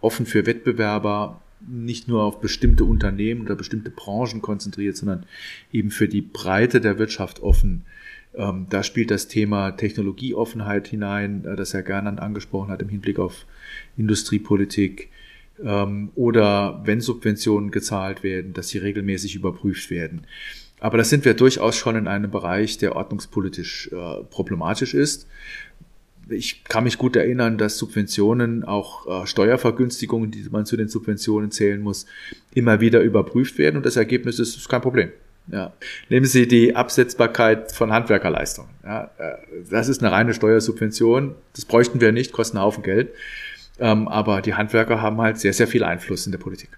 Offen für Wettbewerber, nicht nur auf bestimmte Unternehmen oder bestimmte Branchen konzentriert, sondern eben für die Breite der Wirtschaft offen. Ähm, da spielt das Thema Technologieoffenheit hinein, das Herr Gernand angesprochen hat im Hinblick auf Industriepolitik ähm, oder wenn Subventionen gezahlt werden, dass sie regelmäßig überprüft werden. Aber das sind wir durchaus schon in einem Bereich, der ordnungspolitisch äh, problematisch ist. Ich kann mich gut erinnern, dass Subventionen, auch äh, Steuervergünstigungen, die man zu den Subventionen zählen muss, immer wieder überprüft werden und das Ergebnis ist, ist kein Problem. Ja. Nehmen Sie die Absetzbarkeit von Handwerkerleistungen. Ja, äh, das ist eine reine Steuersubvention. Das bräuchten wir nicht, kosten einen Haufen Geld. Ähm, aber die Handwerker haben halt sehr, sehr viel Einfluss in der Politik.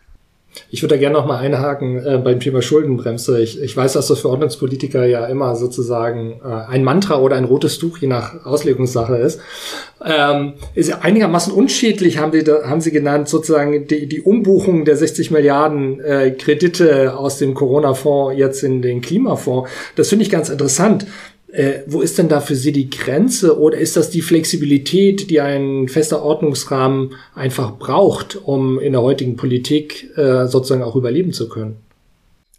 Ich würde da gerne noch mal einhaken äh, beim Thema Schuldenbremse. Ich, ich weiß, dass das für Ordnungspolitiker ja immer sozusagen äh, ein Mantra oder ein rotes Tuch je nach Auslegungssache ist. Ähm, ist einigermaßen unschädlich, haben Sie, da, haben Sie genannt, sozusagen die, die Umbuchung der 60 Milliarden äh, Kredite aus dem Corona-Fonds jetzt in den Klimafonds. Das finde ich ganz interessant. Äh, wo ist denn da für Sie die Grenze oder ist das die Flexibilität, die ein fester Ordnungsrahmen einfach braucht, um in der heutigen Politik äh, sozusagen auch überleben zu können?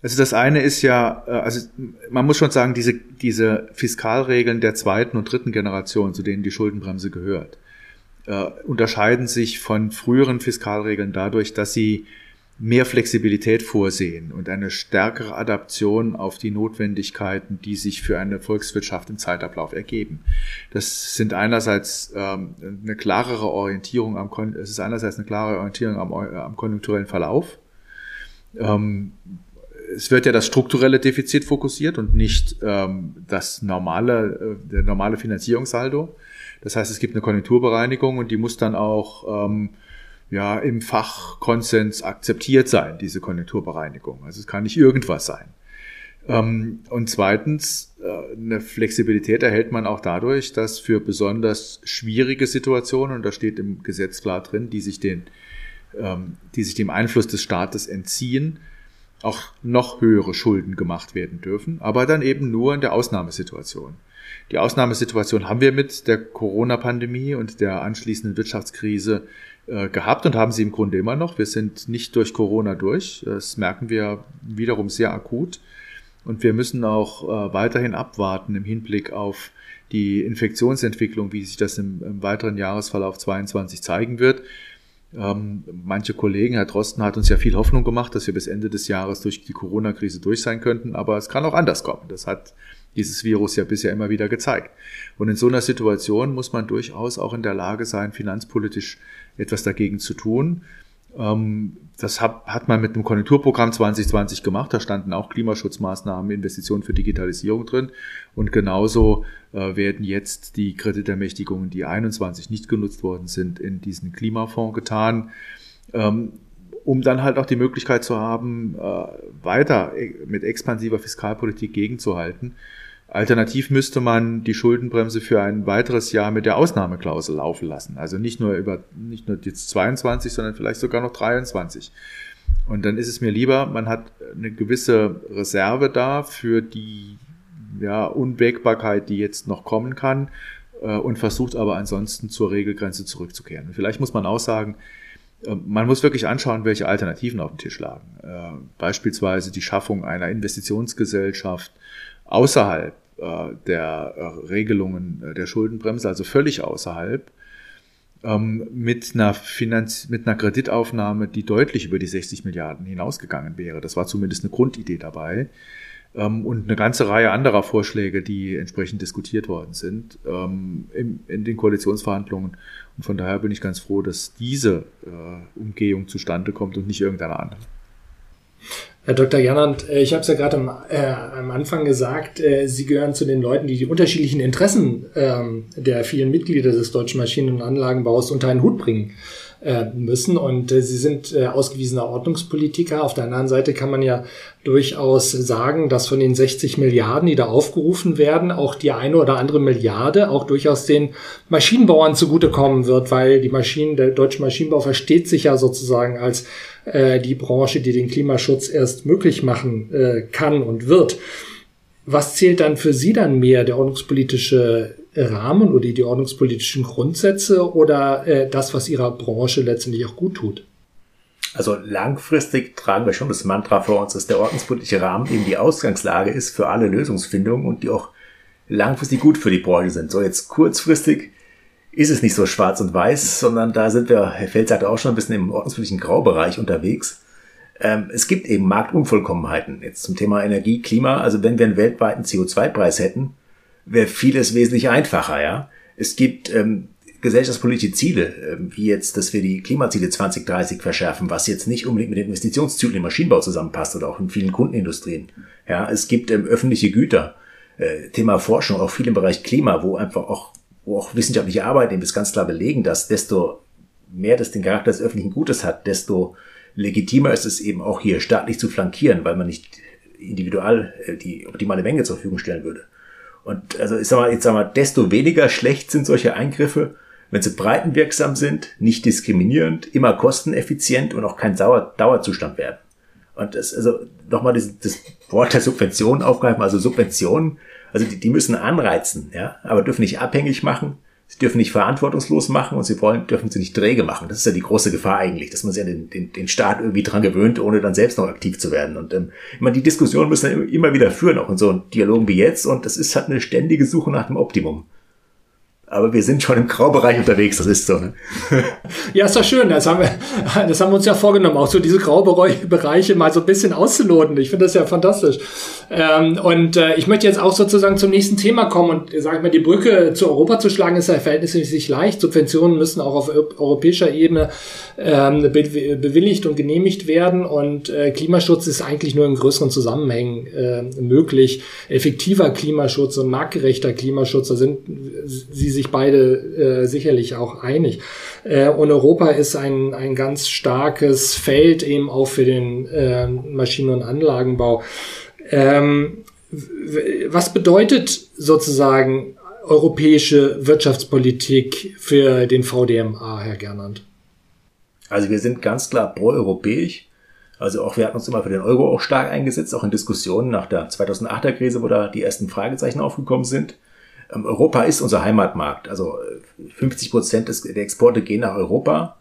Also das eine ist ja, äh, also man muss schon sagen, diese, diese Fiskalregeln der zweiten und dritten Generation, zu denen die Schuldenbremse gehört, äh, unterscheiden sich von früheren Fiskalregeln dadurch, dass sie mehr Flexibilität vorsehen und eine stärkere Adaption auf die Notwendigkeiten, die sich für eine Volkswirtschaft im Zeitablauf ergeben. Das sind einerseits ähm, eine klarere Orientierung am es ist einerseits eine klare Orientierung am, am konjunkturellen Verlauf. Ähm, es wird ja das strukturelle Defizit fokussiert und nicht ähm, das normale, äh, der normale Finanzierungssaldo. Das heißt, es gibt eine Konjunkturbereinigung und die muss dann auch ähm, ja im Fachkonsens akzeptiert sein, diese Konjunkturbereinigung. Also es kann nicht irgendwas sein. Ähm, und zweitens, äh, eine Flexibilität erhält man auch dadurch, dass für besonders schwierige Situationen, und da steht im Gesetz klar drin, die sich, den, ähm, die sich dem Einfluss des Staates entziehen, auch noch höhere Schulden gemacht werden dürfen, aber dann eben nur in der Ausnahmesituation. Die Ausnahmesituation haben wir mit der Corona-Pandemie und der anschließenden Wirtschaftskrise gehabt und haben sie im Grunde immer noch. Wir sind nicht durch Corona durch. Das merken wir wiederum sehr akut. Und wir müssen auch äh, weiterhin abwarten im Hinblick auf die Infektionsentwicklung, wie sich das im, im weiteren Jahresverlauf 22 zeigen wird. Ähm, manche Kollegen, Herr Drosten hat uns ja viel Hoffnung gemacht, dass wir bis Ende des Jahres durch die Corona-Krise durch sein könnten, aber es kann auch anders kommen. Das hat dieses Virus ja bisher immer wieder gezeigt. Und in so einer Situation muss man durchaus auch in der Lage sein, finanzpolitisch etwas dagegen zu tun. Ähm, das hat man mit dem Konjunkturprogramm 2020 gemacht. Da standen auch Klimaschutzmaßnahmen, Investitionen für Digitalisierung drin. Und genauso äh, werden jetzt die Kreditermächtigungen, die 21 nicht genutzt worden sind, in diesen Klimafonds getan ähm, um dann halt auch die Möglichkeit zu haben, äh, weiter e-, mit expansiver Fiskalpolitik gegenzuhalten. Alternativ müsste man die Schuldenbremse für ein weiteres Jahr mit der Ausnahmeklausel laufen lassen. Also nicht nur über, nicht nur jetzt 22, sondern vielleicht sogar noch 23. Und dann ist es mir lieber, man hat eine gewisse Reserve da für die ja, Unwägbarkeit, die jetzt noch kommen kann äh, und versucht aber ansonsten zur Regelgrenze zurückzukehren. Vielleicht muss man auch sagen, man muss wirklich anschauen, welche Alternativen auf dem Tisch lagen. Äh, beispielsweise die Schaffung einer Investitionsgesellschaft, außerhalb äh, der äh, Regelungen der Schuldenbremse, also völlig außerhalb, ähm, mit einer Finanz mit einer Kreditaufnahme, die deutlich über die 60 Milliarden hinausgegangen wäre. Das war zumindest eine Grundidee dabei. Ähm, und eine ganze Reihe anderer Vorschläge, die entsprechend diskutiert worden sind ähm, in, den Koalitionsverhandlungen. Und von daher bin ich ganz froh, dass diese äh, Umgehung zustande kommt und nicht irgendeine andere. Herr Dr. Jannand, äh, ich habe es ja gerade am, äh, am, Anfang gesagt, äh, Sie gehören zu den Leuten, die die unterschiedlichen Interessen ähm, der vielen Mitglieder des Deutschen Maschinen- und Anlagenbaus unter einen Hut bringen äh, müssen. Und äh, Sie sind äh, ausgewiesener Ordnungspolitiker. Auf der anderen Seite kann man ja durchaus sagen, dass von den 60 Milliarden, die da aufgerufen werden, auch die eine oder andere Milliarde auch durchaus den Maschinenbauern zugutekommen wird, weil die Maschinen, der deutsche Maschinenbau versteht sich ja sozusagen als äh, die Branche, die den Klimaschutz erst möglich machen äh, kann und wird. Was zählt dann für Sie dann mehr, der ordnungspolitische Rahmen oder die ordnungspolitischen Grundsätze oder äh, das, was Ihrer Branche letztendlich auch gut tut? Also langfristig tragen wir schon das Mantra vor uns, dass der ordnungspolitische Rahmen eben die Ausgangslage ist für alle Lösungsfindungen und die auch langfristig gut für die Branche sind. So jetzt kurzfristig ist es nicht so schwarz und weiß, sondern da sind wir, Herr Feld sagte auch schon ein bisschen im ordnungspolitischen Graubereich unterwegs. Ähm, es gibt eben Marktunvollkommenheiten. Jetzt zum Thema Energie, Klima. Also wenn wir einen weltweiten CO2-Preis hätten, wäre vieles wesentlich einfacher, ja. Es gibt ähm, gesellschaftspolitische Ziele, ähm, wie jetzt, dass wir die Klimaziele 2030 verschärfen, was jetzt nicht unbedingt mit den Investitionszyklen im Maschinenbau zusammenpasst oder auch in vielen Kundenindustrien. Ja, es gibt ähm, öffentliche Güter, äh, Thema Forschung, auch viel im Bereich Klima, wo einfach auch, wo auch wissenschaftliche Arbeiten eben das ganz klar belegen, dass desto mehr das den Charakter des öffentlichen Gutes hat, desto legitimer ist es eben auch hier staatlich zu flankieren, weil man nicht individual äh, die optimale Menge zur Verfügung stellen würde. Und also ich sag mal, jetzt sag mal, desto weniger schlecht sind solche Eingriffe, wenn sie breitenwirksam sind, nicht diskriminierend, immer kosteneffizient und auch kein Dauer Dauerzustand werden. Und das, also nochmal das, das Wort der Subvention aufgreifen, also Subventionen, also die, die müssen anreizen, ja, aber dürfen nicht abhängig machen Sie dürfen nicht verantwortungslos machen und sie wollen, dürfen sie nicht träge machen. Das ist ja die große Gefahr eigentlich, dass man sich an den, den, den Staat irgendwie dran gewöhnt, ohne dann selbst noch aktiv zu werden. Und ähm, meine, die Diskussion müssen wir immer wieder führen, auch in so Dialogen wie jetzt. Und das ist halt eine ständige Suche nach dem Optimum. Aber wir sind schon im Graubereich unterwegs, das ist so. Ne? Ja, ist doch schön. Das haben, wir, das haben wir uns ja vorgenommen, auch so diese Graubereiche mal so ein bisschen auszuloten. Ich finde das ja fantastisch. Ähm, und äh, ich möchte jetzt auch sozusagen zum nächsten Thema kommen und sage ich mal, die Brücke zu Europa zu schlagen, ist ja verhältnismäßig leicht. Subventionen müssen auch auf europäischer Ebene ähm, be bewilligt und genehmigt werden. Und äh, Klimaschutz ist eigentlich nur in größeren Zusammenhängen äh, möglich. Effektiver Klimaschutz und marktgerechter Klimaschutz, da sind sie sich beide äh, sicherlich auch einig. Äh, und Europa ist ein, ein ganz starkes Feld eben auch für den äh, Maschinen- und Anlagenbau. Ähm, was bedeutet sozusagen europäische Wirtschaftspolitik für den VDMA, Herr Gernand? Also wir sind ganz klar pro-europäisch. Also auch wir hatten uns immer für den Euro auch stark eingesetzt, auch in Diskussionen nach der 2008er Krise, wo da die ersten Fragezeichen aufgekommen sind. Ähm, Europa ist unser Heimatmarkt. Also 50 äh, Prozent der Exporte gehen nach Europa.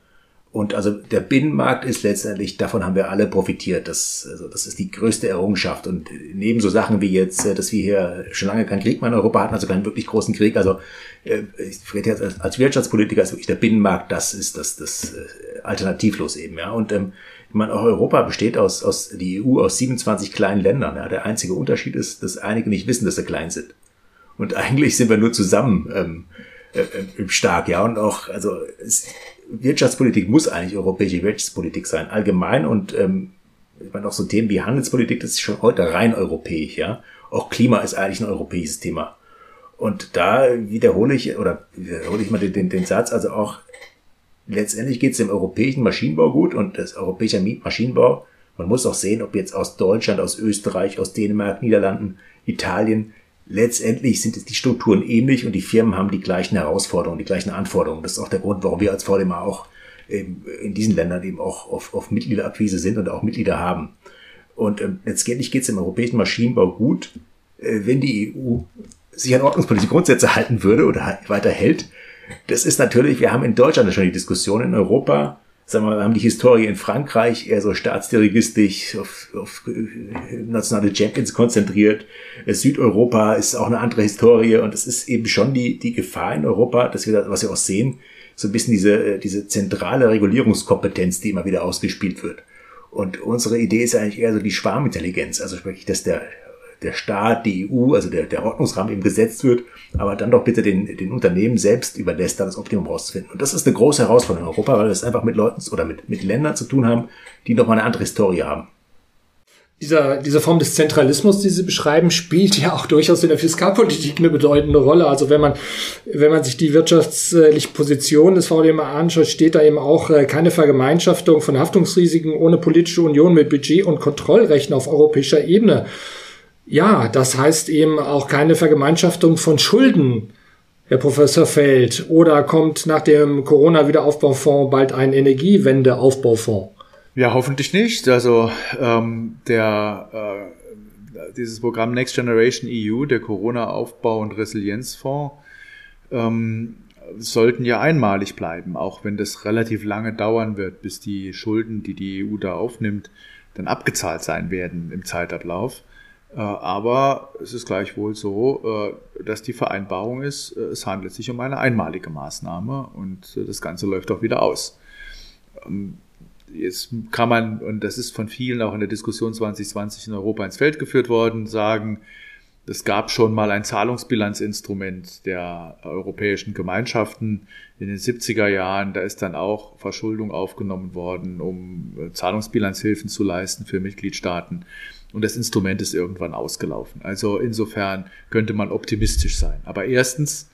Und also der Binnenmarkt ist letztendlich, davon haben wir alle profitiert. Das, also das ist die größte Errungenschaft. Und neben so Sachen wie jetzt, äh, dass wir hier schon lange keinen Krieg mehr in Europa hatten, also keinen wirklich großen Krieg, also äh, ich rede jetzt als Wirtschaftspolitiker, ist wirklich der Binnenmarkt, das ist das, das alternativlos eben, ja. Und ähm, ich meine, auch Europa besteht aus, aus die EU aus 27 kleinen Ländern. Ja. Der einzige Unterschied ist, dass einige nicht wissen, dass sie klein sind. Und eigentlich sind wir nur zusammen ähm, äh, äh, stark, ja. Und auch, also es, Wirtschaftspolitik muss eigentlich europäische Wirtschaftspolitik sein, allgemein. Und ähm, ich meine auch so Themen wie Handelspolitik, das ist schon heute rein europäisch, ja. Auch Klima ist eigentlich ein europäisches Thema. Und da wiederhole ich, oder wiederhole ich mal den, den, den Satz, also auch letztendlich geht es dem europäischen Maschinenbau gut und das europäische Maschinenbau, man muss auch sehen, ob jetzt aus Deutschland, aus Österreich, aus Dänemark, Niederlanden, Italien, letztendlich sind die Strukturen ähnlich und die Firmen haben die gleichen Herausforderungen, die gleichen Anforderungen. Das ist auch der Grund, warum wir als VDMA auch in diesen Ländern eben auch auf, auf Mitgliederakquise sind und auch Mitglieder haben. Und ähm, letztendlich geht es im europäischen Maschinenbau gut, äh, wenn die EU sich an ordnungspolitische Grundsätze halten würde oder weiter hält. Das ist natürlich, wir haben in Deutschland schon die Diskussion, in Europa sagen wir, wir haben die Historie in Frankreich eher so staatsdirigistisch auf, auf äh, nationale Champions konzentriert. Südeuropa ist auch eine andere Historie und es ist eben schon die, die Gefahr in Europa, dass wir, was wir auch sehen, so ein bisschen diese, äh, diese zentrale Regulierungskompetenz, die immer wieder ausgespielt wird. Und unsere Idee ist eigentlich eher so die Schwarmintelligenz, also sprich, dass der der Staat, die EU, also der, der Ordnungsrahmen eben gesetzt wird, aber dann doch bitte den, den Unternehmen selbst überlässt, da das Optimum rauszufinden. Und das ist eine große Herausforderung in Europa, weil wir es einfach mit Leuten oder mit, mit Ländern zu tun haben, die nochmal eine andere Historie haben. Dieser, diese Form des Zentralismus, die Sie beschreiben, spielt ja auch durchaus in der Fiskalpolitik eine bedeutende Rolle. Also wenn man, wenn man sich die wirtschaftliche Position des VDMA anschaut, steht da eben auch äh, keine Vergemeinschaftung von Haftungsrisiken ohne politische Union mit Budget- und Kontrollrechten auf europäischer Ebene. Ja, das heißt eben auch keine Vergemeinschaftung von Schulden, Herr Professor Feld. Oder kommt nach dem Corona-Wiederaufbaufonds bald ein Energiewende-Aufbaufonds? Ja, hoffentlich nicht. Also ähm, der äh, dieses Programm Next Generation EU, der Corona-Aufbau- und Resilienzfonds, ähm, sollten ja einmalig bleiben, auch wenn das relativ lange dauern wird, bis die Schulden, die die EU da aufnimmt, dann abgezahlt sein werden im Zeitablauf. Äh, aber es ist gleichwohl so, äh, dass die Vereinbarung ist, äh, es handelt sich um eine einmalige Maßnahme und das Ganze läuft auch wieder aus. Ähm, jetzt kann man, und das ist von vielen auch in der Diskussion 2020 in Europa ins Feld geführt worden, sagen, Es gab schon mal ein Zahlungsbilanzinstrument der europäischen Gemeinschaften in den 70er Jahren. Da ist dann auch Verschuldung aufgenommen worden, um Zahlungsbilanzhilfen zu leisten für Mitgliedstaaten. Und das Instrument ist irgendwann ausgelaufen. Also insofern könnte man optimistisch sein. Aber erstens,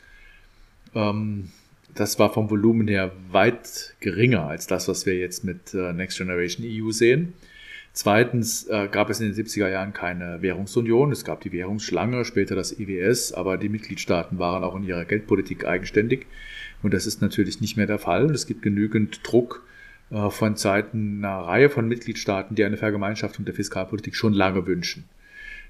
ähm, das war vom Volumen her weit geringer als das, was wir jetzt mit äh, Next Generation EU sehen. Zweitens äh, gab es in den 70er Jahren keine Währungsunion. Es gab die Währungsschlange, später das IWS, aber die Mitgliedstaaten waren auch in ihrer Geldpolitik eigenständig. Und das ist natürlich nicht mehr der Fall. Es gibt genügend Druck von Seiten einer Reihe von Mitgliedstaaten, die eine Vergemeinschaftung der Fiskalpolitik schon lange wünschen.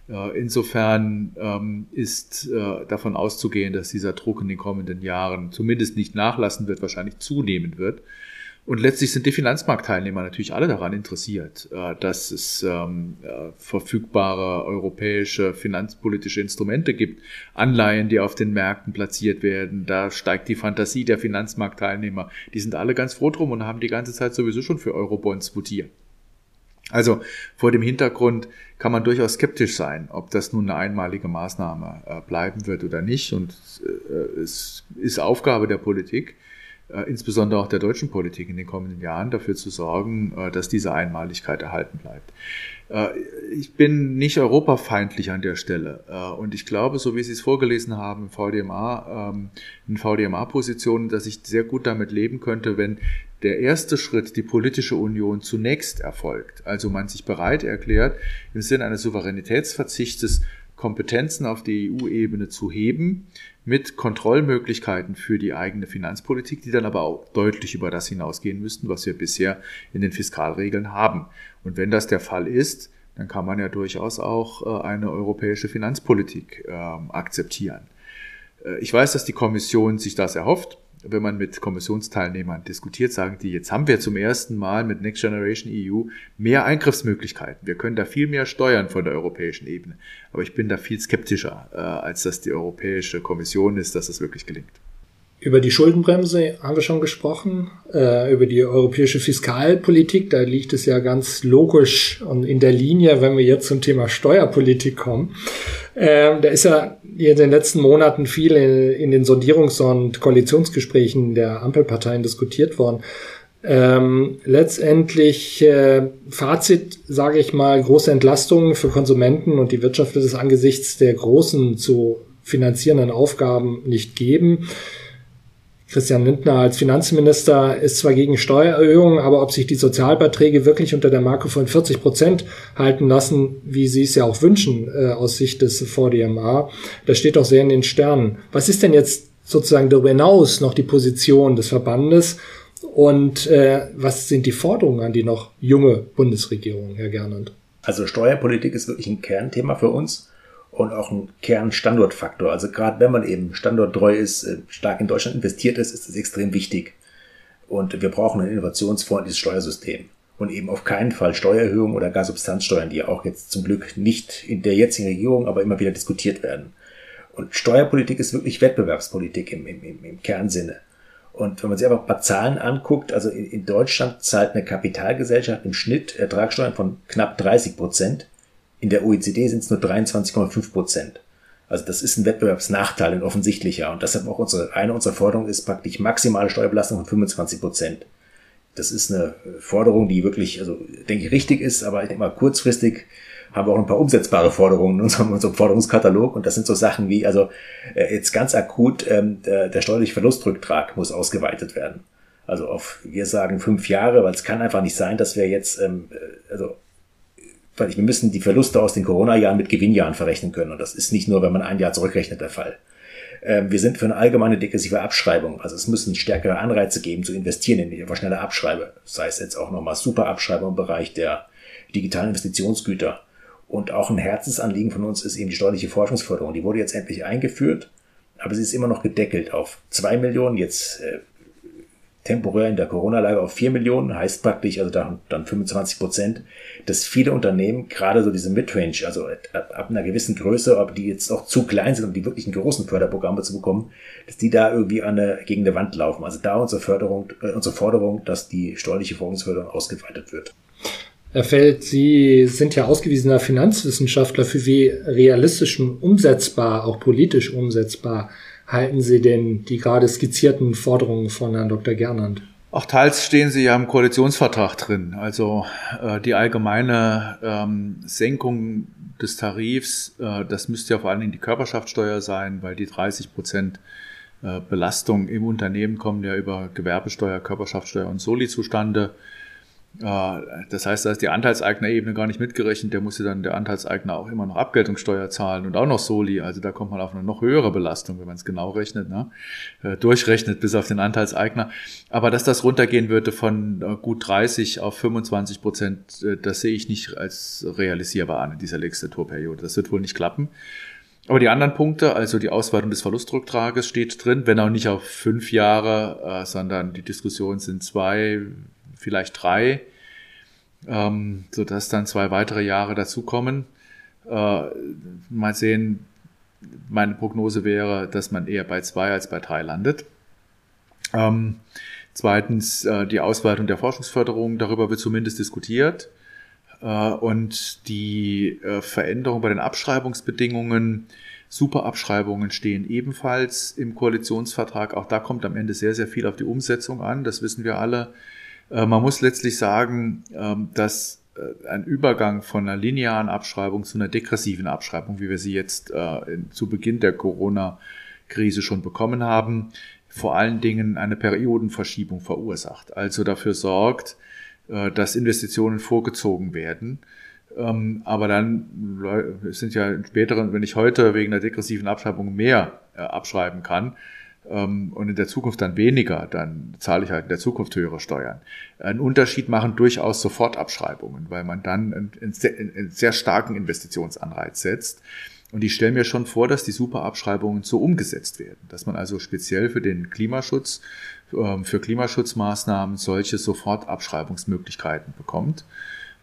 Äh, insofern ähm, ist äh, davon auszugehen, dass dieser Druck in den kommenden Jahren zumindest nicht nachlassen wird, wahrscheinlich zunehmen wird. Und letztlich sind die Finanzmarktteilnehmer natürlich alle daran interessiert, äh, dass es ähm, äh, verfügbare europäische finanzpolitische Instrumente gibt, Anleihen, die auf den Märkten platziert werden. Da steigt die Fantasie der Finanzmarktteilnehmer. Die sind alle ganz froh drum und haben die ganze Zeit sowieso schon für Eurobonds votiert. Also vor dem Hintergrund kann man durchaus skeptisch sein, ob das nun eine einmalige Maßnahme äh, bleiben wird oder nicht. Und es ist Aufgabe der Politik, insbesondere auch der deutschen Politik in den kommenden Jahren dafür zu sorgen, äh, dass diese Einmaligkeit erhalten bleibt. Äh, ich bin nicht europafeindlich an der Stelle und ich glaube, so wie Sie es vorgelesen haben VDMA, ähm, in VDMA-Positionen, dass ich sehr gut damit leben könnte, wenn der erste Schritt, die politische Union, zunächst erfolgt. Also man sich bereit erklärt, im Sinne eines Souveränitätsverzichtes Kompetenzen auf die EU-Ebene zu heben, mit Kontrollmöglichkeiten für die eigene Finanzpolitik, die dann aber auch deutlich über das hinausgehen müssten, was wir bisher in den Fiskalregeln haben. Und wenn das der Fall ist, dann kann man ja durchaus auch äh, eine europäische Finanzpolitik ähm, akzeptieren. Äh, ich weiß, dass die Kommission sich das erhofft wenn man mit Kommissionsteilnehmern diskutiert, sagen die, jetzt haben wir zum ersten Mal mit Next Generation EU mehr Eingriffsmöglichkeiten. Wir können da viel mehr steuern von der europäischen Ebene. Aber ich bin da viel skeptischer, äh, als dass die Europäische Kommission ist, dass das wirklich gelingt. Über die Schuldenbremse haben wir schon gesprochen, äh, über die europäische Fiskalpolitik. Da liegt es ja ganz logisch und in der Linie, wenn wir jetzt zum Thema Steuerpolitik kommen. Ähm, da ist ja in den letzten Monaten viel in, in den Sondierungs- und Koalitionsgesprächen der Ampelparteien diskutiert worden. Ähm, letztendlich äh, Fazit, sage ich mal, große Entlastungen für Konsumenten und die Wirtschaft wird es angesichts der großen zu finanzierenden Aufgaben nicht geben. Christian Lindner als Finanzminister ist zwar gegen Steuererhöhungen, aber ob sich die Sozialbeiträge wirklich unter der Marke von 40 Prozent halten lassen, wie Sie es ja auch wünschen äh, aus Sicht des VDMA, das steht doch sehr in den Sternen. Was ist denn jetzt sozusagen darüber hinaus noch die Position des Verbandes und äh, was sind die Forderungen an die noch junge Bundesregierung, Herr Gernand? Also Steuerpolitik ist wirklich ein Kernthema für uns und auch ein Kernstandortfaktor. Also gerade wenn man eben standorttreu ist, äh, stark in Deutschland investiert ist, ist das extrem wichtig. Und wir brauchen ein innovationsfreundliches Steuersystem. Und eben auf keinen Fall Steuererhöhungen oder gar Substanzsteuern, die ja auch jetzt zum Glück nicht in der jetzigen Regierung, aber immer wieder diskutiert werden. Und Steuerpolitik ist wirklich Wettbewerbspolitik im, im, im Kernsinne. Und wenn man sich einfach ein paar Zahlen anguckt, also in, in Deutschland zahlt eine Kapitalgesellschaft im Schnitt Ertragssteuern von knapp 30 Prozent. In der OECD sind es nur 23,5 Prozent. Also das ist ein Wettbewerbsnachteil, ein offensichtlicher. Und deshalb auch unsere, eine unserer Forderungen ist praktisch maximale Steuerbelastung von 25 Prozent. Das ist eine Forderung, die wirklich, also denke ich, richtig ist, aber ich denke mal, kurzfristig haben wir auch ein paar umsetzbare Forderungen in unserem, unserem Forderungskatalog. Und das sind so Sachen wie, also äh, jetzt ganz akut, ähm, der, der steuerliche Verlustrücktrag muss ausgeweitet werden. Also auf, wir sagen fünf Jahre, weil es kann einfach nicht sein, dass wir jetzt, ähm, äh, also wir müssen die Verluste aus den Corona-Jahren mit Gewinnjahren verrechnen können. Und das ist nicht nur, wenn man ein Jahr zurückrechnet, der Fall. Ähm, wir sind für eine allgemeine degressive Abschreibung. Also es müssen stärkere Anreize geben, zu investieren, indem ich einfach schneller abschreibe. Sei es jetzt auch nochmal Superabschreibung im Bereich der digitalen Investitionsgüter. Und auch ein Herzensanliegen von uns ist eben die steuerliche Forschungsförderung. Die wurde jetzt endlich eingeführt, aber sie ist immer noch gedeckelt auf zwei Millionen. Jetzt äh, temporär in der Corona-Lage auf 4 Millionen, heißt praktisch, also dann, dann 25 Prozent, dass viele Unternehmen, gerade so diese Midrange, also ab, ab einer gewissen Größe, aber die jetzt auch zu klein sind, um die wirklichen großen Förderprogramme zu bekommen, dass die da irgendwie an eine, gegen eine Wand laufen. Also da unsere Förderung, äh, unsere Forderung, dass die steuerliche Forschungsförderung ausgeweitet wird. Herr Feld, Sie sind ja ausgewiesener Finanzwissenschaftler. Für wie realistisch und umsetzbar, auch politisch umsetzbar, halten Sie denn die gerade skizzierten Forderungen von Herrn Dr. Gernand? Auch teils stehen sie ja im Koalitionsvertrag drin. Also äh, die allgemeine ähm, Senkung des Tarifs, äh, das müsste ja vor allen Dingen die Körperschaftssteuer sein, weil die 30 Prozent äh, Belastung im Unternehmen kommen ja über Gewerbesteuer, Körperschaftssteuer und Soli zustande. Das heißt, da ist die Anteilseignerebene gar nicht mitgerechnet. Der muss ja dann der Anteilseigner auch immer noch Abgeltungssteuer zahlen und auch noch Soli. Also da kommt man auf eine noch höhere Belastung, wenn man es genau rechnet, ne? Äh, durchrechnet bis auf den Anteilseigner. Aber dass das runtergehen würde von äh, gut 30 auf 25 Prozent, äh, das sehe ich nicht als realisierbar an in dieser Legislaturperiode. Das wird wohl nicht klappen. Aber die anderen Punkte, also die Ausweitung des Verlustrücktrages steht drin, wenn auch nicht auf fünf Jahre, sondern die Diskussionen sind zwei, vielleicht drei, ähm, sodass dann zwei weitere Jahre dazukommen. Äh, mal sehen, meine Prognose wäre, dass man eher bei zwei als bei drei landet. Ähm, zweitens äh, die Ausweitung der Forschungsförderung, darüber wird zumindest diskutiert. Äh, und die äh, Veränderung bei den Abschreibungsbedingungen, Superabschreibungen stehen ebenfalls im Koalitionsvertrag. Auch da kommt am Ende sehr, sehr viel auf die Umsetzung an. Das wissen wir alle. Äh, man muss letztlich sagen, ähm, dass äh, ein Übergang von einer linearen Abschreibung zu einer degressiven Abschreibung, wie wir sie jetzt äh, zu Beginn der Corona-Krise schon bekommen haben, vor allen Dingen eine Periodenverschiebung verursacht. Also dafür sorgt, dass Investitionen vorgezogen werden. Ähm, aber dann sind ja in späteren, wenn ich heute wegen der degressiven Abschreibung mehr abschreiben kann, und in der Zukunft dann weniger, dann zahle ich halt in der Zukunft höhere Steuern. Einen Unterschied machen durchaus Sofortabschreibungen, weil man dann einen, einen sehr starken Investitionsanreiz setzt. Und ich stelle mir schon vor, dass die Superabschreibungen so umgesetzt werden, dass man also speziell für den Klimaschutz, ähm, für Klimaschutzmaßnahmen solche Sofortabschreibungsmöglichkeiten bekommt.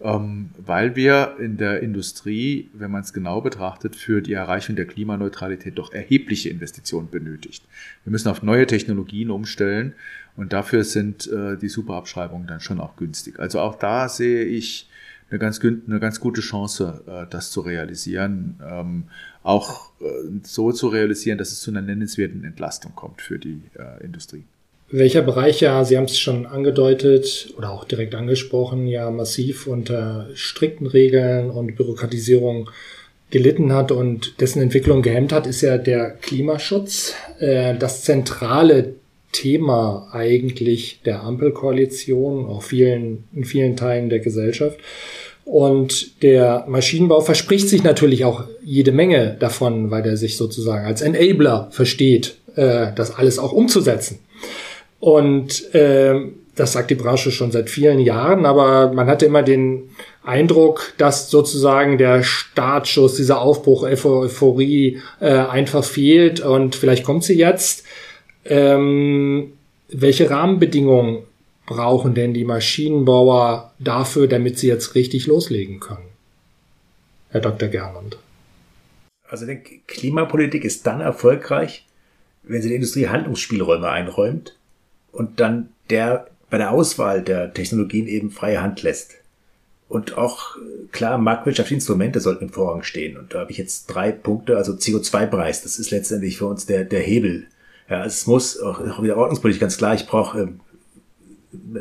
Ähm, weil wir in der Industrie, wenn man es genau betrachtet, für die Erreichung der Klimaneutralität doch erhebliche Investitionen benötigt. Wir müssen auf neue Technologien umstellen und dafür sind äh, die Superabschreibungen dann schon auch günstig. Also auch da sehe ich eine ganz, eine ganz gute Chance, äh, das zu realisieren, ähm, auch äh, so zu realisieren, dass es zu einer nennenswerten Entlastung kommt für die Industrie welcher Bereich ja, Sie haben es schon angedeutet oder auch direkt angesprochen, ja massiv unter strikten Regeln und Bürokratisierung gelitten hat und dessen Entwicklung gehemmt hat, ist ja der Klimaschutz. Äh, das zentrale Thema eigentlich der Ampelkoalition, auch vielen, in vielen Teilen der Gesellschaft. Und der Maschinenbau verspricht sich natürlich auch jede Menge davon, weil er sich sozusagen als Enabler versteht, äh, das alles auch umzusetzen. Und äh, das sagt die Branche schon seit vielen Jahren, aber man hatte immer den Eindruck, dass sozusagen der Startschuss, dieser Aufbruch, Euphorie äh, einfach fehlt und vielleicht kommt sie jetzt. Ähm, welche Rahmenbedingungen brauchen denn die Maschinenbauer dafür, damit sie jetzt richtig loslegen können? Herr Dr. Gernand. Also denke, Klimapolitik ist dann erfolgreich, wenn sie der Industrie Handlungsspielräume einräumt und dann der bei der Auswahl der Technologien eben freie Hand lässt. Und auch klar, marktwirtschaftliche Instrumente sollten im Vorrang stehen. Und da habe ich jetzt drei Punkte. Also CO2-Preis, das ist letztendlich für uns der, der Hebel. Ja, es muss auch, auch wieder ordnungspolitisch ganz klar, ich brauche, ähm,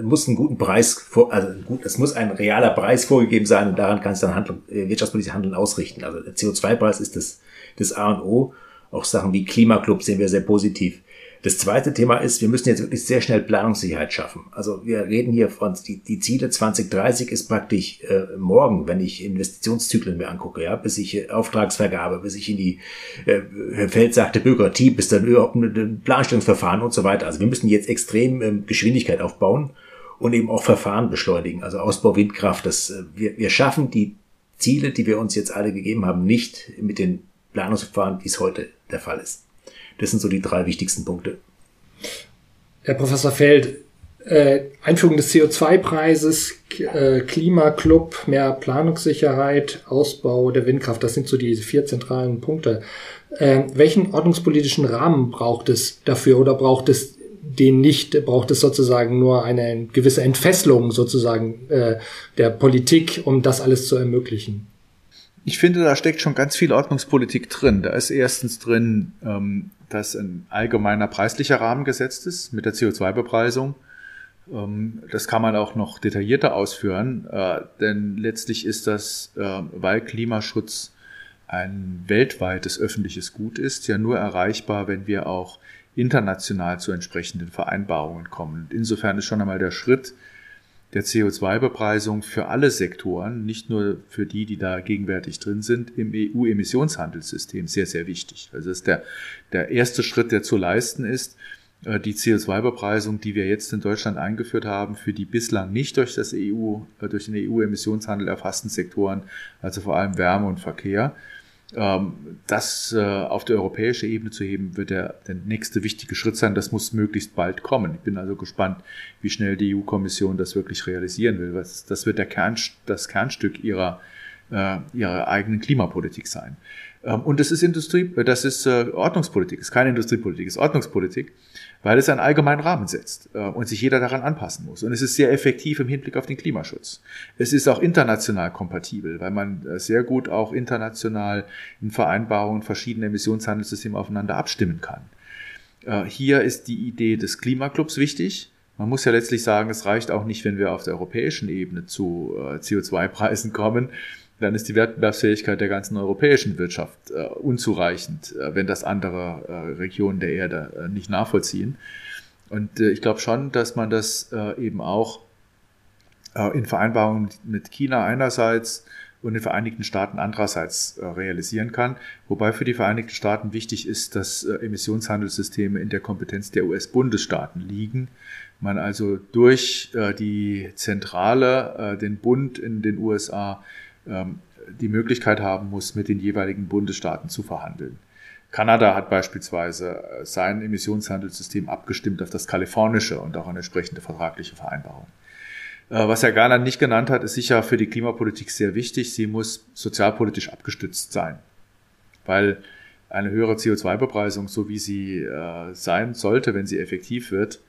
muss einen guten Preis, vor, also gut, es muss ein realer Preis vorgegeben sein und daran kann es dann Handlung, äh, wirtschaftspolitische Handeln ausrichten. Also der CO2-Preis ist das, das A und O. Auch Sachen wie Klimaclub sehen wir sehr positiv. Das zweite Thema ist, wir müssen jetzt wirklich sehr schnell Planungssicherheit schaffen. Also wir reden hier von, die, die Ziele 2030 ist praktisch äh, morgen, wenn ich Investitionszyklen mir angucke, ja, bis ich äh, Auftragsvergabe, bis ich in die, äh, Herr Feld sagte Bürokratie, bis dann überhaupt ein Planstellungsverfahren und so weiter. Also wir müssen jetzt extrem ähm, Geschwindigkeit aufbauen und eben auch Verfahren beschleunigen. Also Ausbau Windkraft, das, äh, wir, wir schaffen die Ziele, die wir uns jetzt alle gegeben haben, nicht mit den Planungsverfahren, wie es heute der Fall ist. Das sind so die drei wichtigsten Punkte. Herr Professor Feld, äh, Einführung des CO2-Preises, äh, Klimaclub, mehr Planungssicherheit, Ausbau der Windkraft, das sind so die vier zentralen Punkte. Äh, welchen ordnungspolitischen Rahmen braucht es dafür oder braucht es den nicht, braucht es sozusagen nur eine gewisse Entfesselung sozusagen äh, der Politik, um das alles zu ermöglichen. Ich finde, da steckt schon ganz viel Ordnungspolitik drin. Da ist erstens drin, ähm, dass ein allgemeiner preislicher Rahmen gesetzt ist mit der CO2-Bepreisung. Ähm, das kann man auch noch detaillierter ausführen, äh, denn letztlich ist das, äh, weil Klimaschutz ein weltweites öffentliches Gut ist, ja nur erreichbar, wenn wir auch international zu entsprechenden Vereinbarungen kommen. insofern ist schon einmal der Schritt, der CO2-Bepreisung für alle Sektoren, nicht nur für die, die da gegenwärtig drin sind, im EU-Emissionshandelssystem sehr, sehr wichtig. Also das ist der, der erste Schritt, der zu leisten ist. Äh, die CO2-Bepreisung, die wir jetzt in Deutschland eingeführt haben, für die bislang nicht durch das EU, äh, durch den EU-Emissionshandel erfassten Sektoren, also vor allem Wärme und Verkehr, das äh, auf die europäische Ebene zu heben, wird der, der nächste wichtige Schritt sein. Das muss möglichst bald kommen. Ich bin also gespannt, wie schnell die EU-Kommission das wirklich realisieren will. Das wird der Kern, das Kernstück ihrer, äh, ihrer eigenen Klimapolitik sein. Ähm, und das ist Industrie, das ist Ordnungspolitik, ist keine Industriepolitik, ist Ordnungspolitik weil es einen allgemeinen Rahmen setzt äh, und sich jeder daran anpassen muss. Und es ist sehr effektiv im Hinblick auf den Klimaschutz. Es ist auch international kompatibel, weil man äh, sehr gut auch international in Vereinbarungen verschiedene Emissionshandelssysteme aufeinander abstimmen kann. Äh, hier ist die Idee des Klimaclubs wichtig. Man muss ja letztlich sagen, es reicht auch nicht, wenn wir auf der europäischen Ebene zu äh, CO2-Preisen kommen, dann ist die Wettbewerbsfähigkeit der ganzen europäischen Wirtschaft äh, unzureichend, äh, wenn das andere äh, Regionen der Erde äh, nicht nachvollziehen. Und äh, ich glaube schon, dass man das äh, eben auch in Vereinbarungen mit China einerseits und den Vereinigten Staaten andererseits realisieren kann. Wobei für die Vereinigten Staaten wichtig ist, dass Emissionshandelssysteme in der Kompetenz der US-Bundesstaaten liegen. Man also durch die Zentrale, den Bund in den USA, die Möglichkeit haben muss, mit den jeweiligen Bundesstaaten zu verhandeln. Kanada hat beispielsweise äh, sein Emissionshandelssystem abgestimmt auf das kalifornische und auch eine entsprechende vertragliche Vereinbarung. Äh, was Herr Garland nicht genannt hat, ist sicher für die Klimapolitik sehr wichtig. Sie muss sozialpolitisch abgestützt sein, weil eine höhere CO2-Bepreisung, so wie sie äh, sein sollte, wenn sie effektiv wird,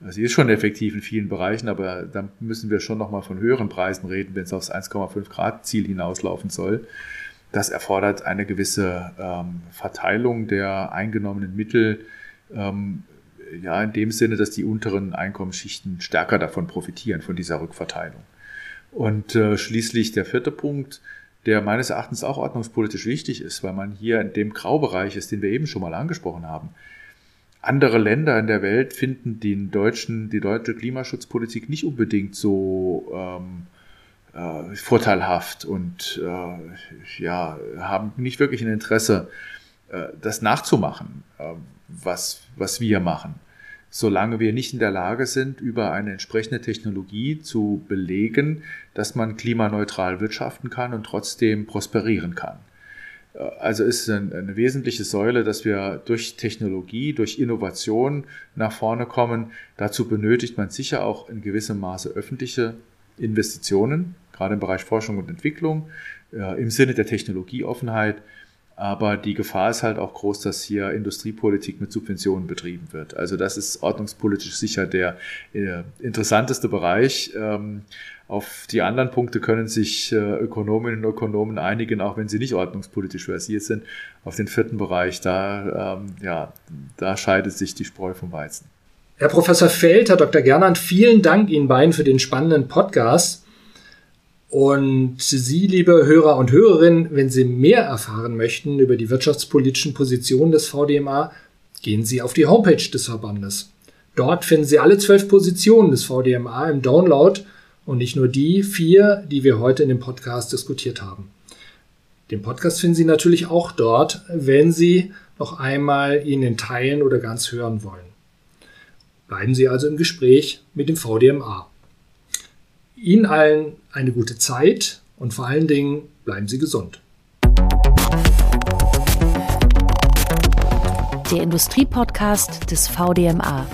Sie ist schon effektiv in vielen Bereichen, aber da müssen wir schon nochmal von höheren Preisen reden, wenn es aufs 1,5 Grad Ziel hinauslaufen soll. Das erfordert eine gewisse ähm, Verteilung der eingenommenen Mittel, ähm, ja, in dem Sinne, dass die unteren Einkommensschichten stärker davon profitieren, von dieser Rückverteilung. Und äh, schließlich der vierte Punkt, der meines Erachtens auch ordnungspolitisch wichtig ist, weil man hier in dem Graubereich ist, den wir eben schon mal angesprochen haben andere Länder in der Welt finden den deutschen, die deutsche Klimaschutzpolitik nicht unbedingt so ähm, äh, vorteilhaft und äh, ja, haben nicht wirklich ein Interesse, äh, das nachzumachen, äh, was, was wir machen. Solange wir nicht in der Lage sind, über eine entsprechende Technologie zu belegen, dass man klimaneutral wirtschaften kann und trotzdem prosperieren kann. Also ist eine wesentliche Säule, dass wir durch Technologie, durch Innovation nach vorne kommen. Dazu benötigt man sicher auch in gewissem Maße öffentliche Investitionen, gerade im Bereich Forschung und Entwicklung, im Sinne der Technologieoffenheit. Aber die Gefahr ist halt auch groß, dass hier Industriepolitik mit Subventionen betrieben wird. Also das ist ordnungspolitisch sicher der äh, interessanteste Bereich. Auf die anderen Punkte können sich äh, Ökonominnen und Ökonomen einigen, auch wenn sie nicht ordnungspolitisch versiert sind. Auf den vierten Bereich, da, ähm, ja, da scheidet sich die Spreu vom Weizen. Herr Professor Feld, Herr Dr. Gernand, vielen Dank Ihnen beiden für den spannenden Podcast. Und Sie, liebe Hörer und Hörerinnen, wenn Sie mehr erfahren möchten über die wirtschaftspolitischen Positionen des VDMA, gehen Sie auf die Homepage des Verbandes. Dort finden Sie alle zwölf Positionen des VDMA im Download und nicht nur die vier, die wir heute in dem Podcast diskutiert haben. Den Podcast finden Sie natürlich auch dort, wenn Sie noch einmal ihn in Teilen oder ganz hören wollen. Bleiben Sie also im Gespräch mit dem VDMA. Ihnen allen eine gute Zeit und vor allen Dingen bleiben Sie gesund. Der Industriepodcast des VDMA.